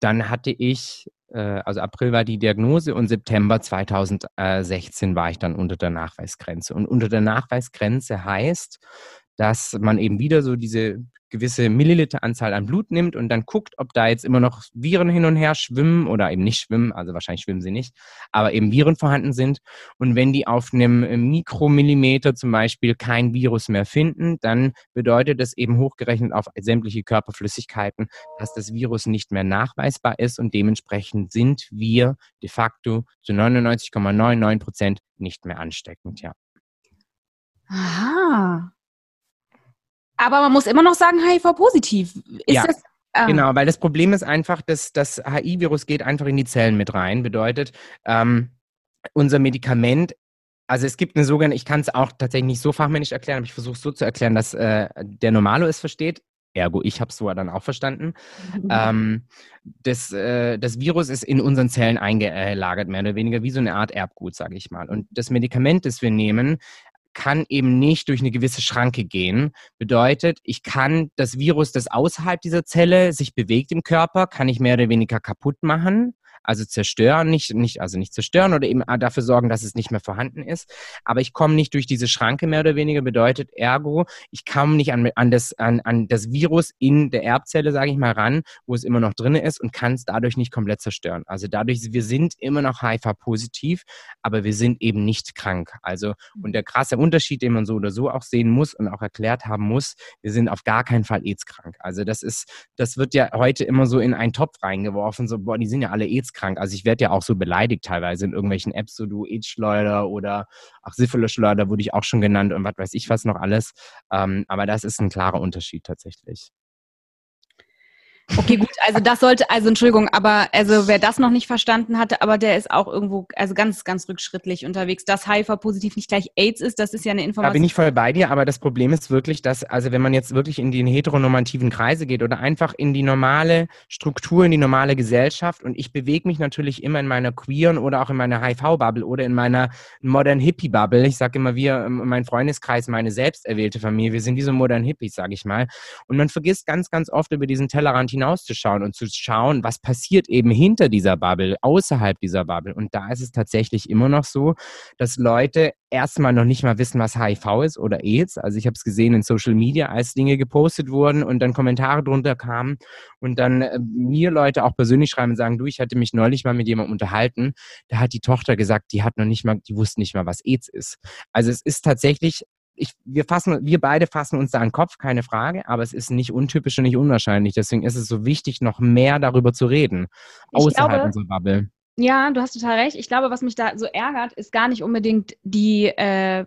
dann hatte ich, äh, also April war die Diagnose und September 2016 war ich dann unter der Nachweisgrenze. Und unter der Nachweisgrenze heißt, dass man eben wieder so diese gewisse Milliliteranzahl an Blut nimmt und dann guckt, ob da jetzt immer noch Viren hin und her schwimmen oder eben nicht schwimmen, also wahrscheinlich schwimmen sie nicht, aber eben Viren vorhanden sind. Und wenn die auf einem Mikromillimeter zum Beispiel kein Virus mehr finden, dann bedeutet das eben hochgerechnet auf sämtliche Körperflüssigkeiten, dass das Virus nicht mehr nachweisbar ist und dementsprechend sind wir de facto zu 99,99 Prozent nicht mehr ansteckend, ja. Aha. Aber man muss immer noch sagen, HIV-positiv. Ist, ja. das, Ah. Genau, weil das Problem ist einfach, dass das HI-Virus geht einfach in die Zellen mit rein. Bedeutet, ähm, unser Medikament also es gibt eine sogenannte, ich kann es auch tatsächlich nicht so fachmännisch erklären, aber ich versuche es so zu erklären, dass äh, der Normalo es versteht. Ergo, ich habe es so dann auch verstanden. Mhm. Ähm, das, äh, das Virus ist in unseren Zellen eingelagert, mehr oder weniger wie so eine Art Erbgut, sage ich mal. Und das Medikament, das wir nehmen, kann eben nicht durch eine gewisse Schranke gehen. Bedeutet, ich kann das Virus, das außerhalb dieser Zelle sich bewegt im Körper, kann ich mehr oder weniger kaputt machen also zerstören, nicht, nicht, also nicht zerstören oder eben dafür sorgen, dass es nicht mehr vorhanden ist. Aber ich komme nicht durch diese Schranke mehr oder weniger, bedeutet ergo, ich komme nicht an, an, das, an, an das Virus in der Erbzelle, sage ich mal, ran, wo es immer noch drin ist und kann es dadurch nicht komplett zerstören. Also dadurch, wir sind immer noch HIV-positiv, aber wir sind eben nicht krank. Also, und der krasse Unterschied, den man so oder so auch sehen muss und auch erklärt haben muss, wir sind auf gar keinen Fall AIDS-krank. Also das ist, das wird ja heute immer so in einen Topf reingeworfen, so, boah, die sind ja alle AIDS-krank krank. Also ich werde ja auch so beleidigt teilweise in irgendwelchen Apps, so du AIDS-Schleuder oder ach Syphilis-Schleuder wurde ich auch schon genannt und was weiß ich was noch alles. Ähm, aber das ist ein klarer Unterschied tatsächlich. Okay, gut, also das sollte, also Entschuldigung, aber also wer das noch nicht verstanden hatte, aber der ist auch irgendwo, also ganz, ganz rückschrittlich unterwegs. Dass HIV-positiv nicht gleich AIDS ist, das ist ja eine Information. Da bin ich voll bei dir, aber das Problem ist wirklich, dass, also wenn man jetzt wirklich in die heteronormativen Kreise geht oder einfach in die normale Struktur, in die normale Gesellschaft und ich bewege mich natürlich immer in meiner queeren oder auch in meiner HIV-Bubble oder in meiner modern Hippie-Bubble. Ich sage immer, wir, ähm, mein Freundeskreis, meine selbst erwählte Familie, wir sind wie so modern Hippies, sage ich mal. Und man vergisst ganz, ganz oft über diesen Tellerrand hinauszuschauen und zu schauen, was passiert eben hinter dieser Bubble, außerhalb dieser Bubble. Und da ist es tatsächlich immer noch so, dass Leute erstmal noch nicht mal wissen, was HIV ist oder AIDS. Also ich habe es gesehen in Social Media, als Dinge gepostet wurden und dann Kommentare drunter kamen und dann äh, mir Leute auch persönlich schreiben und sagen, du, ich hatte mich neulich mal mit jemandem unterhalten, da hat die Tochter gesagt, die hat noch nicht mal, die wusste nicht mal, was AIDS ist. Also es ist tatsächlich ich, wir, fassen, wir beide fassen uns da an den Kopf, keine Frage, aber es ist nicht untypisch und nicht unwahrscheinlich. Deswegen ist es so wichtig, noch mehr darüber zu reden, außerhalb glaube, unserer Bubble. Ja, du hast total recht. Ich glaube, was mich da so ärgert, ist gar nicht unbedingt die äh,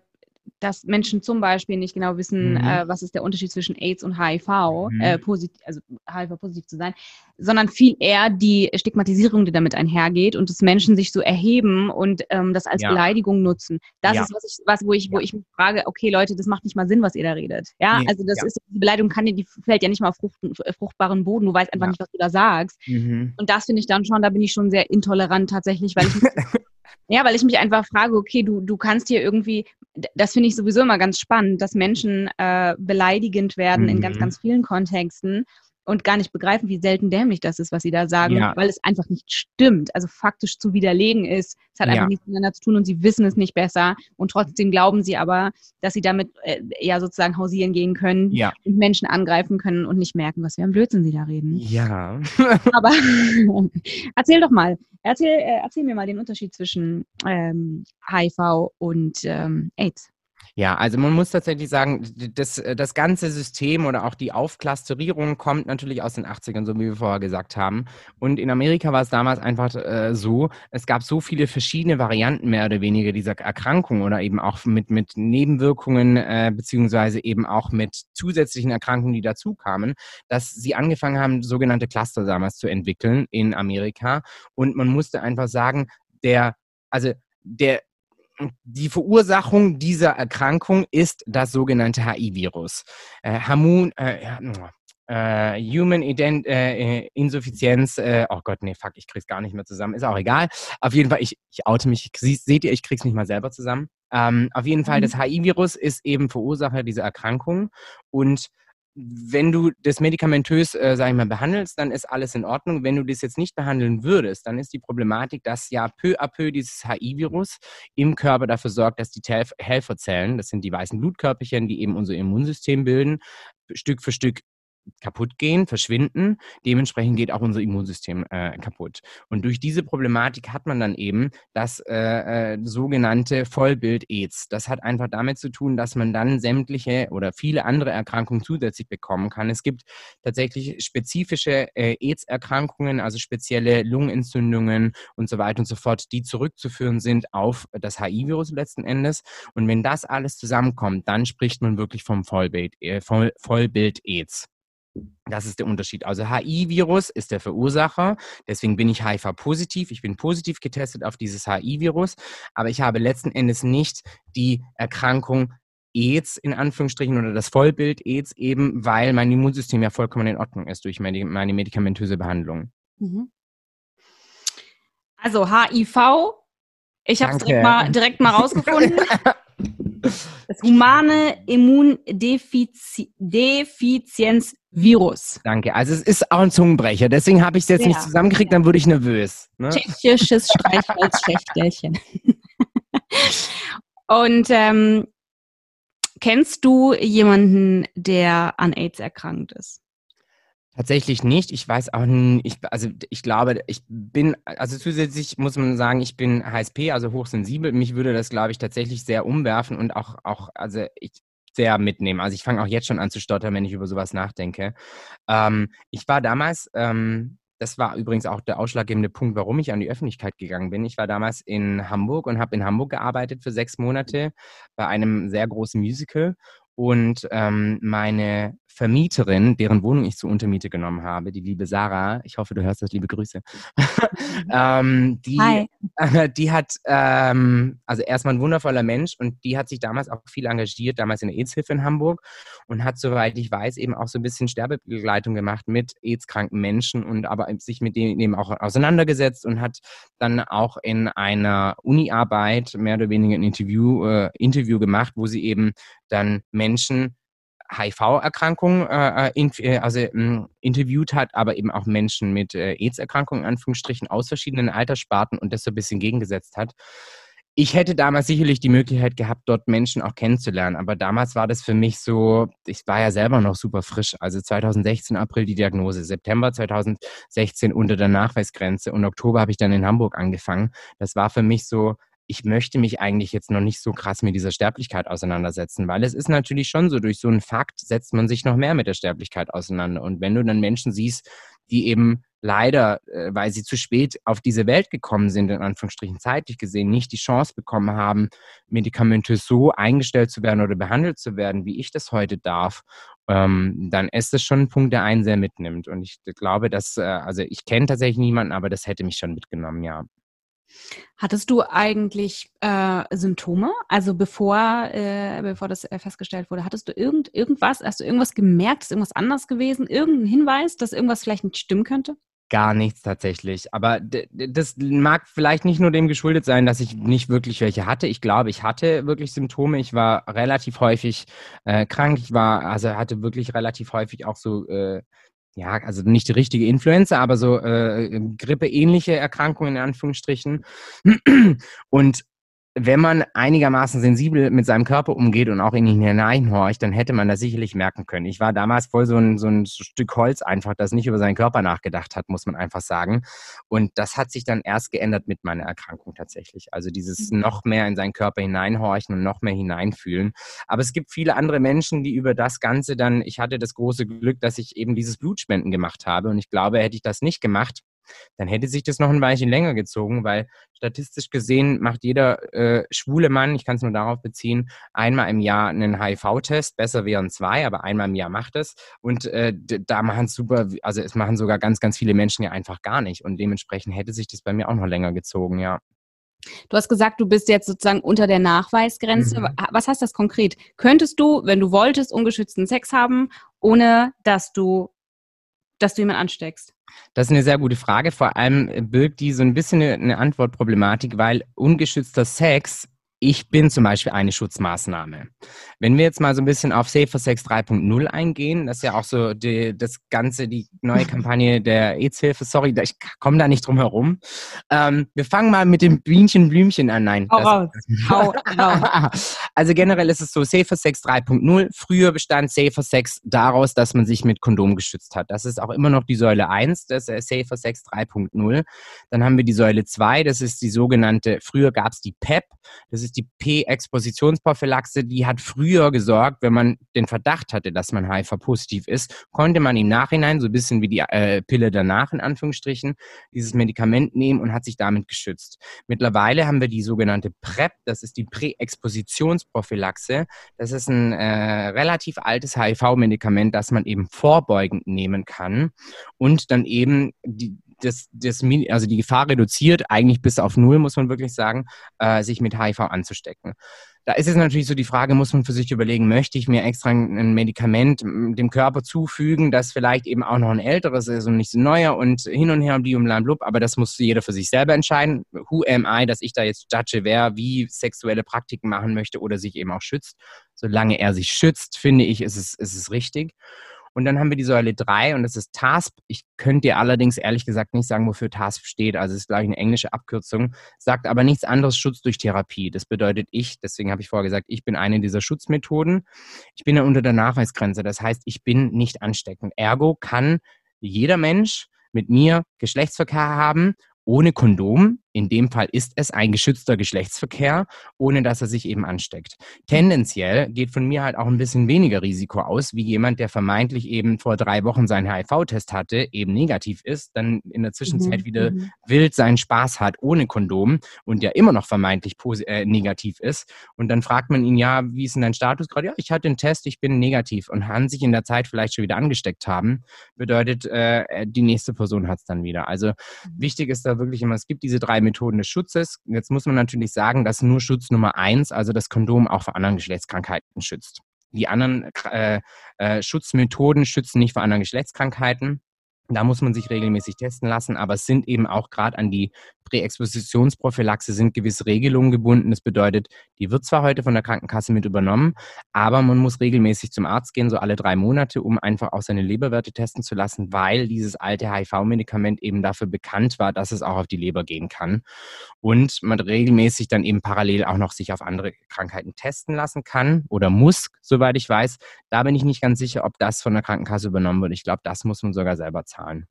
dass Menschen zum Beispiel nicht genau wissen, mhm. äh, was ist der Unterschied zwischen AIDS und HIV, mhm. äh, positiv, also HIV positiv zu sein, sondern viel eher die Stigmatisierung, die damit einhergeht und dass Menschen sich so erheben und ähm, das als ja. Beleidigung nutzen. Das ja. ist was, ich, was wo ich, ja. wo ich mich frage, okay Leute, das macht nicht mal Sinn, was ihr da redet. Ja, nee. also das ist die Beleidigung kann die fällt ja nicht mal auf frucht, fruchtbaren Boden. Du weißt einfach nicht, was du da sagst. Mhm. Und das finde ich dann schon, da bin ich schon sehr intolerant tatsächlich, weil ich Ja, weil ich mich einfach frage, okay, du, du kannst hier irgendwie, das finde ich sowieso immer ganz spannend, dass Menschen äh, beleidigend werden mhm. in ganz, mhm. ganz vielen Kontexten und gar nicht begreifen, wie selten dämlich das ist, was sie da sagen, ja. weil es einfach nicht stimmt, also faktisch zu widerlegen ist. Es hat einfach nichts miteinander zu tun und sie wissen es nicht besser und trotzdem glauben sie aber, dass sie damit äh, ja sozusagen hausieren gehen können ja. und Menschen angreifen können und nicht merken, was für ein Blödsinn sie da reden. Ja. aber erzähl doch mal, erzähl, äh, erzähl mir mal den Unterschied zwischen ähm, HIV und ähm, AIDS. Ja, also man muss tatsächlich sagen, das, äh, das ganze System oder auch die Aufklasterierung kommt natürlich aus den 80ern, so wie wir vorher gesagt haben. Und in Amerika war es damals einfach äh, so, es gab so viele verschiedene Varianten mehr oder weniger dieser Erkrankung oder eben auch mit, mit Nebenwirkungen äh, beziehungsweise eben auch mit zusätzlichen Erkrankungen, die dazu kamen, dass sie angefangen haben, sogenannte Cluster damals zu entwickeln in Amerika. Und man musste einfach sagen, der, also der die Verursachung dieser Erkrankung ist das sogenannte HI-Virus. Äh, Hamun, äh, äh, Human Ident äh, Insuffizienz, äh, oh Gott, nee, fuck, ich krieg's gar nicht mehr zusammen, ist auch egal. Auf jeden Fall, ich, ich oute mich, seht ihr, ich krieg's nicht mal selber zusammen. Ähm, auf jeden Fall, mhm. das HI-Virus ist eben Verursacher dieser Erkrankung und wenn du das medikamentös, äh, sag ich mal, behandelst, dann ist alles in Ordnung. Wenn du das jetzt nicht behandeln würdest, dann ist die Problematik, dass ja peu à peu dieses HI-Virus im Körper dafür sorgt, dass die Helferzellen, das sind die weißen Blutkörperchen, die eben unser Immunsystem bilden, Stück für Stück kaputt gehen, verschwinden. Dementsprechend geht auch unser Immunsystem äh, kaputt. Und durch diese Problematik hat man dann eben das äh, äh, sogenannte Vollbild-AIDS. Das hat einfach damit zu tun, dass man dann sämtliche oder viele andere Erkrankungen zusätzlich bekommen kann. Es gibt tatsächlich spezifische äh, AIDS-Erkrankungen, also spezielle Lungenentzündungen und so weiter und so fort, die zurückzuführen sind auf das HIV-Virus letzten Endes. Und wenn das alles zusammenkommt, dann spricht man wirklich vom Vollbild-AIDS. Vollbild Das ist der Unterschied. Also HI-Virus ist der Verursacher, deswegen bin ich HIV-positiv. Ich bin positiv getestet auf dieses HI-Virus, aber ich habe letzten Endes nicht die Erkrankung AIDS in Anführungsstrichen oder das Vollbild AIDS eben, weil mein Immunsystem ja vollkommen in Ordnung ist durch meine, meine medikamentöse Behandlung. Mhm. Also HIV, ich habe es direkt mal, direkt mal rausgefunden. Das humane Immundefizienzvirus. Danke. Also es ist auch ein Zungenbrecher. Deswegen habe ich es jetzt ja. nicht zusammengekriegt, dann würde ich nervös. Ne? Tschechisches Streichholzschächtelchen. Und ähm, kennst du jemanden, der an AIDS erkrankt ist? Tatsächlich nicht. Ich weiß auch nicht, also ich glaube, ich bin, also zusätzlich muss man sagen, ich bin HSP, also hochsensibel. Mich würde das, glaube ich, tatsächlich sehr umwerfen und auch, auch also ich sehr mitnehmen. Also ich fange auch jetzt schon an zu stottern, wenn ich über sowas nachdenke. Ähm, ich war damals, ähm, das war übrigens auch der ausschlaggebende Punkt, warum ich an die Öffentlichkeit gegangen bin. Ich war damals in Hamburg und habe in Hamburg gearbeitet für sechs Monate bei einem sehr großen Musical und ähm, meine Vermieterin, deren Wohnung ich zur Untermiete genommen habe, die liebe Sarah, ich hoffe, du hörst das, liebe Grüße, ähm, die, äh, die hat, ähm, also erstmal ein wundervoller Mensch und die hat sich damals auch viel engagiert, damals in der AIDS-Hilfe in Hamburg und hat, soweit ich weiß, eben auch so ein bisschen Sterbebegleitung gemacht mit AIDS-kranken Menschen und aber sich mit denen eben auch auseinandergesetzt und hat dann auch in einer Uni-Arbeit mehr oder weniger ein Interview, äh, Interview gemacht, wo sie eben dann Menschen HIV-Erkrankungen äh, äh, in, äh, also äh, interviewt hat, aber eben auch Menschen mit äh, AIDS-Erkrankungen, Anführungsstrichen, aus verschiedenen Alterssparten und das so ein bisschen gegengesetzt hat. Ich hätte damals sicherlich die Möglichkeit gehabt, dort Menschen auch kennenzulernen, aber damals war das für mich so, ich war ja selber noch super frisch. Also 2016 April die Diagnose, September 2016 unter der Nachweisgrenze und Oktober habe ich dann in Hamburg angefangen. Das war für mich so, ich möchte mich eigentlich jetzt noch nicht so krass mit dieser Sterblichkeit auseinandersetzen, weil es ist natürlich schon so, durch so einen Fakt setzt man sich noch mehr mit der Sterblichkeit auseinander. Und wenn du dann Menschen siehst, die eben leider, äh, weil sie zu spät auf diese Welt gekommen sind, in Anführungsstrichen zeitlich gesehen, nicht die Chance bekommen haben, medikamentös so eingestellt zu werden oder behandelt zu werden, wie ich das heute darf, ähm, dann ist das schon ein Punkt, der einen sehr mitnimmt. Und ich glaube, dass, äh, also ich kenne tatsächlich niemanden, aber das hätte mich schon mitgenommen, ja. Hattest du eigentlich äh, Symptome? Also bevor, äh, bevor das äh, festgestellt wurde, hattest du irgend, irgendwas, hast du irgendwas gemerkt, ist irgendwas anders gewesen? Irgendein Hinweis, dass irgendwas vielleicht nicht stimmen könnte? Gar nichts tatsächlich. Aber das mag vielleicht nicht nur dem geschuldet sein, dass ich nicht wirklich welche hatte. Ich glaube, ich hatte wirklich Symptome. Ich war relativ häufig äh, krank. Ich war, also hatte wirklich relativ häufig auch so äh, ja, also nicht die richtige Influenza, aber so äh, grippeähnliche Erkrankungen in Anführungsstrichen. Und wenn man einigermaßen sensibel mit seinem Körper umgeht und auch in ihn hineinhorcht, dann hätte man das sicherlich merken können. Ich war damals voll so ein, so ein Stück Holz einfach, das nicht über seinen Körper nachgedacht hat, muss man einfach sagen. Und das hat sich dann erst geändert mit meiner Erkrankung tatsächlich. Also dieses mhm. noch mehr in seinen Körper hineinhorchen und noch mehr hineinfühlen. Aber es gibt viele andere Menschen, die über das Ganze dann, ich hatte das große Glück, dass ich eben dieses Blutspenden gemacht habe. Und ich glaube, hätte ich das nicht gemacht, dann hätte sich das noch ein Weilchen länger gezogen, weil statistisch gesehen macht jeder äh, schwule Mann, ich kann es nur darauf beziehen, einmal im Jahr einen HIV-Test. Besser wären zwei, aber einmal im Jahr macht es. Und äh, da machen es super, also es machen sogar ganz, ganz viele Menschen ja einfach gar nicht. Und dementsprechend hätte sich das bei mir auch noch länger gezogen, ja. Du hast gesagt, du bist jetzt sozusagen unter der Nachweisgrenze. Mhm. Was heißt das konkret? Könntest du, wenn du wolltest, ungeschützten Sex haben, ohne dass du, dass du jemanden ansteckst? Das ist eine sehr gute Frage. Vor allem birgt die so ein bisschen eine Antwortproblematik, weil ungeschützter Sex ich bin zum Beispiel eine Schutzmaßnahme. Wenn wir jetzt mal so ein bisschen auf Safer Sex 3.0 eingehen, das ist ja auch so die, das Ganze, die neue Kampagne der AIDS-Hilfe. Sorry, ich komme da nicht drum herum. Ähm, wir fangen mal mit dem Bienchen Blümchen an. Nein. Oh, oh, oh. also generell ist es so, Safer Sex 3.0. Früher bestand Safer Sex daraus, dass man sich mit Kondom geschützt hat. Das ist auch immer noch die Säule 1, das ist Safer Sex 3.0. Dann haben wir die Säule 2, das ist die sogenannte, früher gab es die PEP, das ist ist die P-Expositionsprophylaxe. Die hat früher gesorgt, wenn man den Verdacht hatte, dass man HIV-positiv ist, konnte man im Nachhinein, so ein bisschen wie die äh, Pille danach in Anführungsstrichen, dieses Medikament nehmen und hat sich damit geschützt. Mittlerweile haben wir die sogenannte PrEP, das ist die Präexpositionsprophylaxe. Das ist ein äh, relativ altes HIV-Medikament, das man eben vorbeugend nehmen kann und dann eben die, das, das, also die Gefahr reduziert, eigentlich bis auf null, muss man wirklich sagen, äh, sich mit HIV anzustecken. Da ist es natürlich so die Frage, muss man für sich überlegen, möchte ich mir extra ein Medikament dem Körper zufügen, das vielleicht eben auch noch ein älteres ist und nicht so neuer und hin und her und die um blub, aber das muss jeder für sich selber entscheiden. Who am I, dass ich da jetzt judge, wer wie sexuelle Praktiken machen möchte oder sich eben auch schützt. Solange er sich schützt, finde ich, ist es, ist es richtig. Und dann haben wir die Säule 3 und das ist TASP. Ich könnte dir allerdings ehrlich gesagt nicht sagen, wofür TASP steht. Also es ist, glaube ich, eine englische Abkürzung, sagt aber nichts anderes Schutz durch Therapie. Das bedeutet ich, deswegen habe ich vorher gesagt, ich bin eine dieser Schutzmethoden. Ich bin ja unter der Nachweisgrenze. Das heißt, ich bin nicht ansteckend. Ergo kann jeder Mensch mit mir Geschlechtsverkehr haben ohne Kondom. In dem Fall ist es ein geschützter Geschlechtsverkehr, ohne dass er sich eben ansteckt. Tendenziell geht von mir halt auch ein bisschen weniger Risiko aus, wie jemand, der vermeintlich eben vor drei Wochen seinen HIV-Test hatte, eben negativ ist, dann in der Zwischenzeit mhm. wieder mhm. wild seinen Spaß hat ohne Kondom und der immer noch vermeintlich äh, negativ ist. Und dann fragt man ihn, ja, wie ist denn dein Status gerade? Ja, ich hatte den Test, ich bin negativ und kann sich in der Zeit vielleicht schon wieder angesteckt haben. Bedeutet, äh, die nächste Person hat es dann wieder. Also mhm. wichtig ist da wirklich immer, es gibt diese drei Methoden des Schutzes. Jetzt muss man natürlich sagen, dass nur Schutz Nummer eins, also das Kondom, auch vor anderen Geschlechtskrankheiten schützt. Die anderen äh, äh, Schutzmethoden schützen nicht vor anderen Geschlechtskrankheiten. Da muss man sich regelmäßig testen lassen, aber es sind eben auch gerade an die Präexpositionsprophylaxe sind gewisse Regelungen gebunden. Das bedeutet, die wird zwar heute von der Krankenkasse mit übernommen, aber man muss regelmäßig zum Arzt gehen, so alle drei Monate, um einfach auch seine Leberwerte testen zu lassen, weil dieses alte HIV-Medikament eben dafür bekannt war, dass es auch auf die Leber gehen kann. Und man regelmäßig dann eben parallel auch noch sich auf andere Krankheiten testen lassen kann oder muss, soweit ich weiß. Da bin ich nicht ganz sicher, ob das von der Krankenkasse übernommen wird. Ich glaube, das muss man sogar selber zahlen.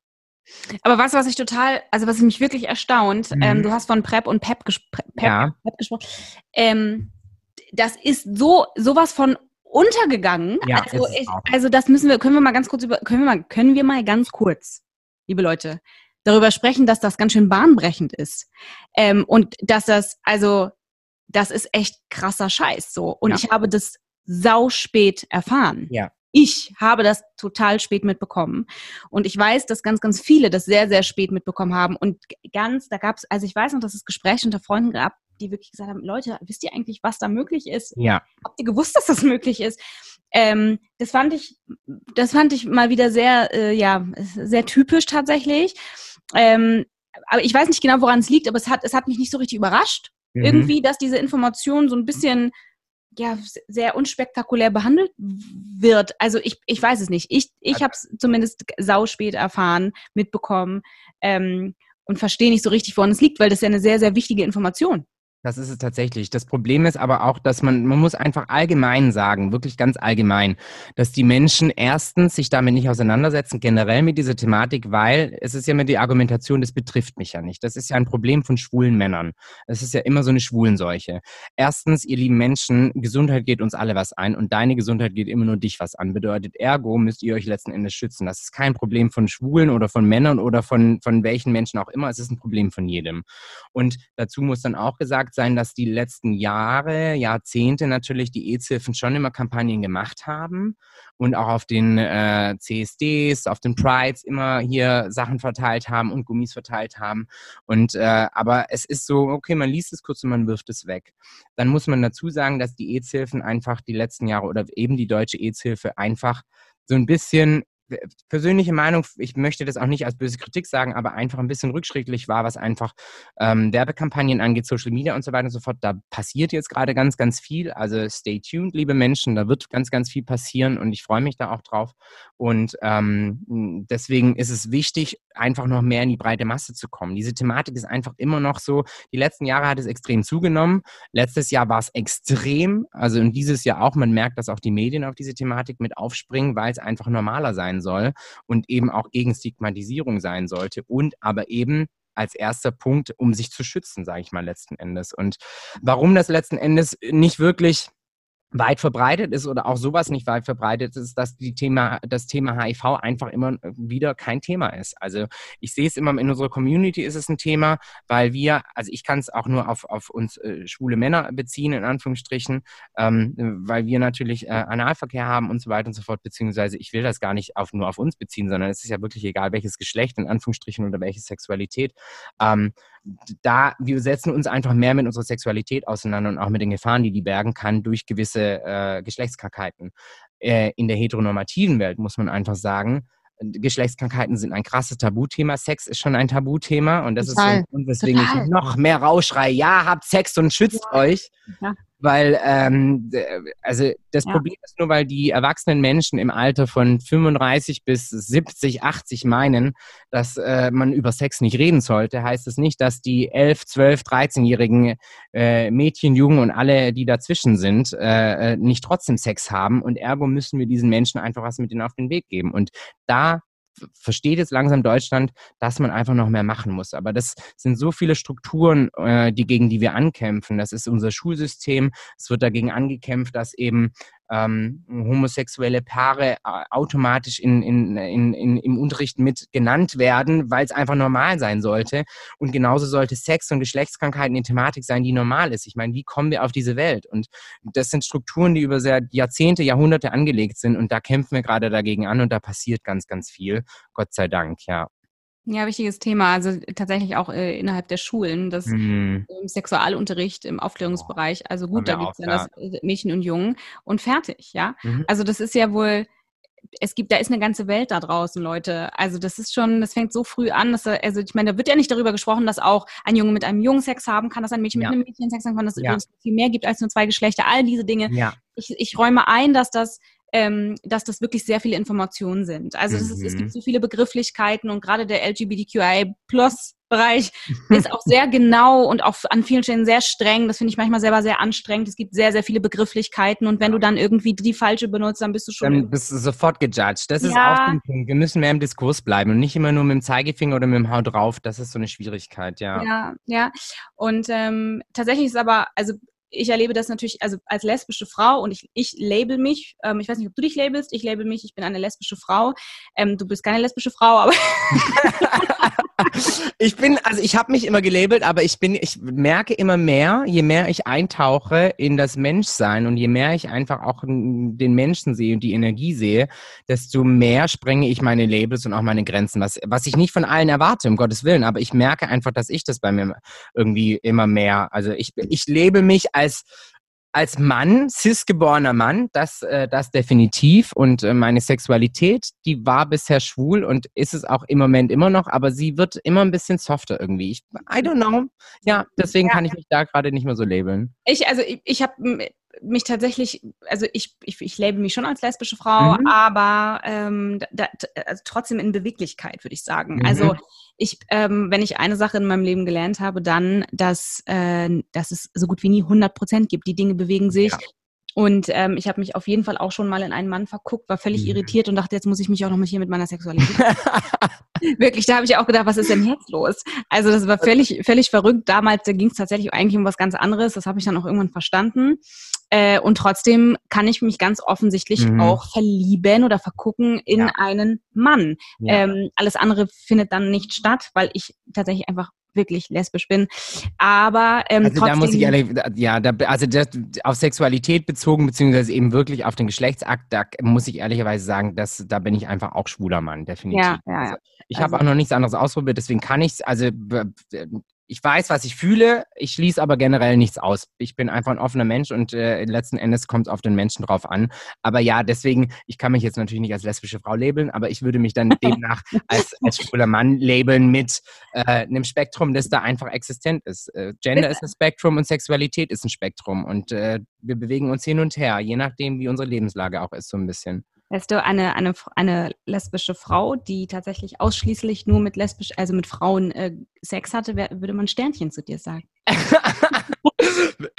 Aber was, was ich total, also was mich wirklich erstaunt, mhm. ähm, du hast von PrEP und PEP, gespr Pep, ja. Pep gesprochen. Ähm, das ist so sowas von untergegangen. Ja, also, ich, also das müssen wir, können wir mal ganz kurz über, können wir mal, können wir mal ganz kurz, liebe Leute, darüber sprechen, dass das ganz schön bahnbrechend ist. Ähm, und dass das, also, das ist echt krasser Scheiß so. Und ja. ich habe das sau spät erfahren. Ja ich habe das total spät mitbekommen. Und ich weiß, dass ganz, ganz viele das sehr, sehr spät mitbekommen haben. Und ganz, da gab es, also ich weiß noch, dass es Gespräche unter Freunden gab, die wirklich gesagt haben, Leute, wisst ihr eigentlich, was da möglich ist? Ja. Habt ihr gewusst, dass das möglich ist? Ähm, das fand ich, das fand ich mal wieder sehr, äh, ja, sehr typisch tatsächlich. Ähm, aber ich weiß nicht genau, woran es liegt, aber es hat, es hat mich nicht so richtig überrascht. Mhm. Irgendwie, dass diese Information so ein bisschen ja, sehr unspektakulär behandelt wird. Also ich, ich weiß es nicht. Ich, ich habe es zumindest sauspät erfahren, mitbekommen ähm, und verstehe nicht so richtig, woran es liegt, weil das ist ja eine sehr, sehr wichtige Information. Das ist es tatsächlich. Das Problem ist aber auch, dass man, man muss einfach allgemein sagen, wirklich ganz allgemein, dass die Menschen erstens sich damit nicht auseinandersetzen, generell mit dieser Thematik, weil es ist ja immer die Argumentation, das betrifft mich ja nicht. Das ist ja ein Problem von schwulen Männern. Das ist ja immer so eine Schwulenseuche. Erstens, ihr lieben Menschen, Gesundheit geht uns alle was ein und deine Gesundheit geht immer nur dich was an. Bedeutet, ergo müsst ihr euch letzten Endes schützen. Das ist kein Problem von Schwulen oder von Männern oder von, von welchen Menschen auch immer. Es ist ein Problem von jedem. Und dazu muss dann auch gesagt gesagt sein, dass die letzten Jahre, Jahrzehnte natürlich die EZ-Hilfen schon immer Kampagnen gemacht haben und auch auf den äh, CSDs, auf den Prides immer hier Sachen verteilt haben und Gummis verteilt haben. Und äh, aber es ist so, okay, man liest es kurz und man wirft es weg. Dann muss man dazu sagen, dass die EZ-Hilfen einfach die letzten Jahre oder eben die deutsche EZ-Hilfe einfach so ein bisschen persönliche Meinung, ich möchte das auch nicht als böse Kritik sagen, aber einfach ein bisschen rückschrittlich war, was einfach ähm, Werbekampagnen angeht, Social Media und so weiter und so fort. Da passiert jetzt gerade ganz, ganz viel. Also stay tuned, liebe Menschen, da wird ganz, ganz viel passieren und ich freue mich da auch drauf. Und ähm, deswegen ist es wichtig, einfach noch mehr in die breite Masse zu kommen. Diese Thematik ist einfach immer noch so, die letzten Jahre hat es extrem zugenommen. Letztes Jahr war es extrem, also und dieses Jahr auch. Man merkt, dass auch die Medien auf diese Thematik mit aufspringen, weil es einfach normaler sein soll und eben auch gegen Stigmatisierung sein sollte und aber eben als erster Punkt, um sich zu schützen, sage ich mal letzten Endes. Und warum das letzten Endes nicht wirklich weit verbreitet ist oder auch sowas nicht weit verbreitet ist, dass die Thema, das Thema HIV einfach immer wieder kein Thema ist. Also ich sehe es immer in unserer Community ist es ein Thema, weil wir, also ich kann es auch nur auf, auf uns äh, schwule Männer beziehen, in Anführungsstrichen, ähm, weil wir natürlich äh, Analverkehr haben und so weiter und so fort, beziehungsweise ich will das gar nicht auf, nur auf uns beziehen, sondern es ist ja wirklich egal, welches Geschlecht, in Anführungsstrichen, oder welche Sexualität. Ähm, da, wir setzen uns einfach mehr mit unserer Sexualität auseinander und auch mit den Gefahren, die die bergen kann durch gewisse äh, Geschlechtskrankheiten. Äh, in der heteronormativen Welt muss man einfach sagen, Geschlechtskrankheiten sind ein krasses Tabuthema. Sex ist schon ein Tabuthema und das Total. ist der Grund, weswegen Total. ich noch mehr rausschreie. Ja, habt Sex und schützt ja. euch. Ja weil ähm, also das ja. Problem ist nur, weil die erwachsenen Menschen im Alter von 35 bis 70, 80 meinen, dass äh, man über Sex nicht reden sollte, heißt es das nicht, dass die 11, 12, 13-jährigen äh, Mädchen, Jungen und alle, die dazwischen sind, äh, äh, nicht trotzdem Sex haben und ergo müssen wir diesen Menschen einfach was mit ihnen auf den Weg geben. Und da versteht jetzt langsam Deutschland, dass man einfach noch mehr machen muss. Aber das sind so viele Strukturen, äh, die gegen die wir ankämpfen. Das ist unser Schulsystem. Es wird dagegen angekämpft, dass eben ähm, homosexuelle Paare äh, automatisch in, in, in, in, im Unterricht mit genannt werden, weil es einfach normal sein sollte. Und genauso sollte Sex und Geschlechtskrankheiten eine Thematik sein, die normal ist. Ich meine, wie kommen wir auf diese Welt? Und das sind Strukturen, die über Jahrzehnte, Jahrhunderte angelegt sind. Und da kämpfen wir gerade dagegen an und da passiert ganz, ganz viel. Gott sei Dank, ja. Ja, wichtiges Thema. Also tatsächlich auch äh, innerhalb der Schulen, das mhm. im Sexualunterricht, im Aufklärungsbereich. Also gut, da gibt es ja das äh, Mädchen und Jungen und fertig, ja. Mhm. Also das ist ja wohl, es gibt, da ist eine ganze Welt da draußen, Leute. Also das ist schon, das fängt so früh an, dass also ich meine, da wird ja nicht darüber gesprochen, dass auch ein Junge mit einem Jungen Sex haben kann, dass ein Mädchen ja. mit einem Mädchen Sex haben kann, dass es ja. viel mehr gibt als nur zwei Geschlechter. All diese Dinge. Ja. Ich, ich räume ein, dass das ähm, dass das wirklich sehr viele Informationen sind. Also mhm. ist, es gibt mhm. so viele Begrifflichkeiten und gerade der LGBTQI Plus Bereich ist auch sehr genau und auch an vielen Stellen sehr streng. Das finde ich manchmal selber sehr anstrengend. Es gibt sehr, sehr viele Begrifflichkeiten und wenn du dann irgendwie die falsche benutzt, dann bist du schon. Dann bist du sofort gejudged. Das ist ja. auch der Punkt. Wir müssen mehr im Diskurs bleiben und nicht immer nur mit dem Zeigefinger oder mit dem Haut drauf. Das ist so eine Schwierigkeit, ja. Ja, ja. Und ähm, tatsächlich ist aber, also ich erlebe das natürlich also als lesbische Frau und ich, ich label mich. Ähm, ich weiß nicht, ob du dich labelst. Ich label mich. Ich bin eine lesbische Frau. Ähm, du bist keine lesbische Frau, aber ich bin, also ich habe mich immer gelabelt, aber ich bin, ich merke immer mehr, je mehr ich eintauche in das Menschsein und je mehr ich einfach auch den Menschen sehe und die Energie sehe, desto mehr sprenge ich meine Labels und auch meine Grenzen, was, was ich nicht von allen erwarte, um Gottes Willen, aber ich merke einfach, dass ich das bei mir irgendwie immer mehr, also ich, ich lebe mich als als Mann, cis-geborener Mann, das, äh, das definitiv. Und äh, meine Sexualität, die war bisher schwul und ist es auch im Moment immer noch, aber sie wird immer ein bisschen softer irgendwie. Ich, I don't know. Ja, deswegen ja. kann ich mich da gerade nicht mehr so labeln. Ich, also ich, ich habe mich tatsächlich, also ich, ich, ich label mich schon als lesbische Frau, mhm. aber ähm, da, also trotzdem in Beweglichkeit, würde ich sagen. Mhm. Also ich, ähm, wenn ich eine Sache in meinem Leben gelernt habe, dann, dass, äh, dass es so gut wie nie 100 Prozent gibt. Die Dinge bewegen sich. Ja. Und ähm, ich habe mich auf jeden Fall auch schon mal in einen Mann verguckt, war völlig mhm. irritiert und dachte, jetzt muss ich mich auch noch mal hier mit meiner Sexualität. Wirklich, da habe ich auch gedacht, was ist denn jetzt los? Also das war völlig, völlig verrückt. Damals ging es tatsächlich eigentlich um was ganz anderes. Das habe ich dann auch irgendwann verstanden. Äh, und trotzdem kann ich mich ganz offensichtlich mhm. auch verlieben oder vergucken in ja. einen Mann. Ja. Ähm, alles andere findet dann nicht statt, weil ich tatsächlich einfach wirklich lesbisch bin. Aber ähm, also trotzdem, da muss ich ehrlich, ja, da, also das, auf Sexualität bezogen beziehungsweise eben wirklich auf den Geschlechtsakt, da muss ich ehrlicherweise sagen, dass da bin ich einfach auch schwuler Mann, definitiv. Ja, ja, ja. Also, ich also, habe auch noch nichts anderes ausprobiert, deswegen kann ich es, also ich weiß, was ich fühle, ich schließe aber generell nichts aus. Ich bin einfach ein offener Mensch und äh, letzten Endes kommt es auf den Menschen drauf an. Aber ja, deswegen, ich kann mich jetzt natürlich nicht als lesbische Frau labeln, aber ich würde mich dann demnach als, als schwuler Mann labeln mit äh, einem Spektrum, das da einfach existent ist. Äh, Gender ist ein Spektrum und Sexualität ist ein Spektrum und äh, wir bewegen uns hin und her, je nachdem, wie unsere Lebenslage auch ist, so ein bisschen. Weißt du, eine, eine, eine lesbische Frau, die tatsächlich ausschließlich nur mit lesbisch, also mit Frauen äh, Sex hatte, wär, würde man Sternchen zu dir sagen.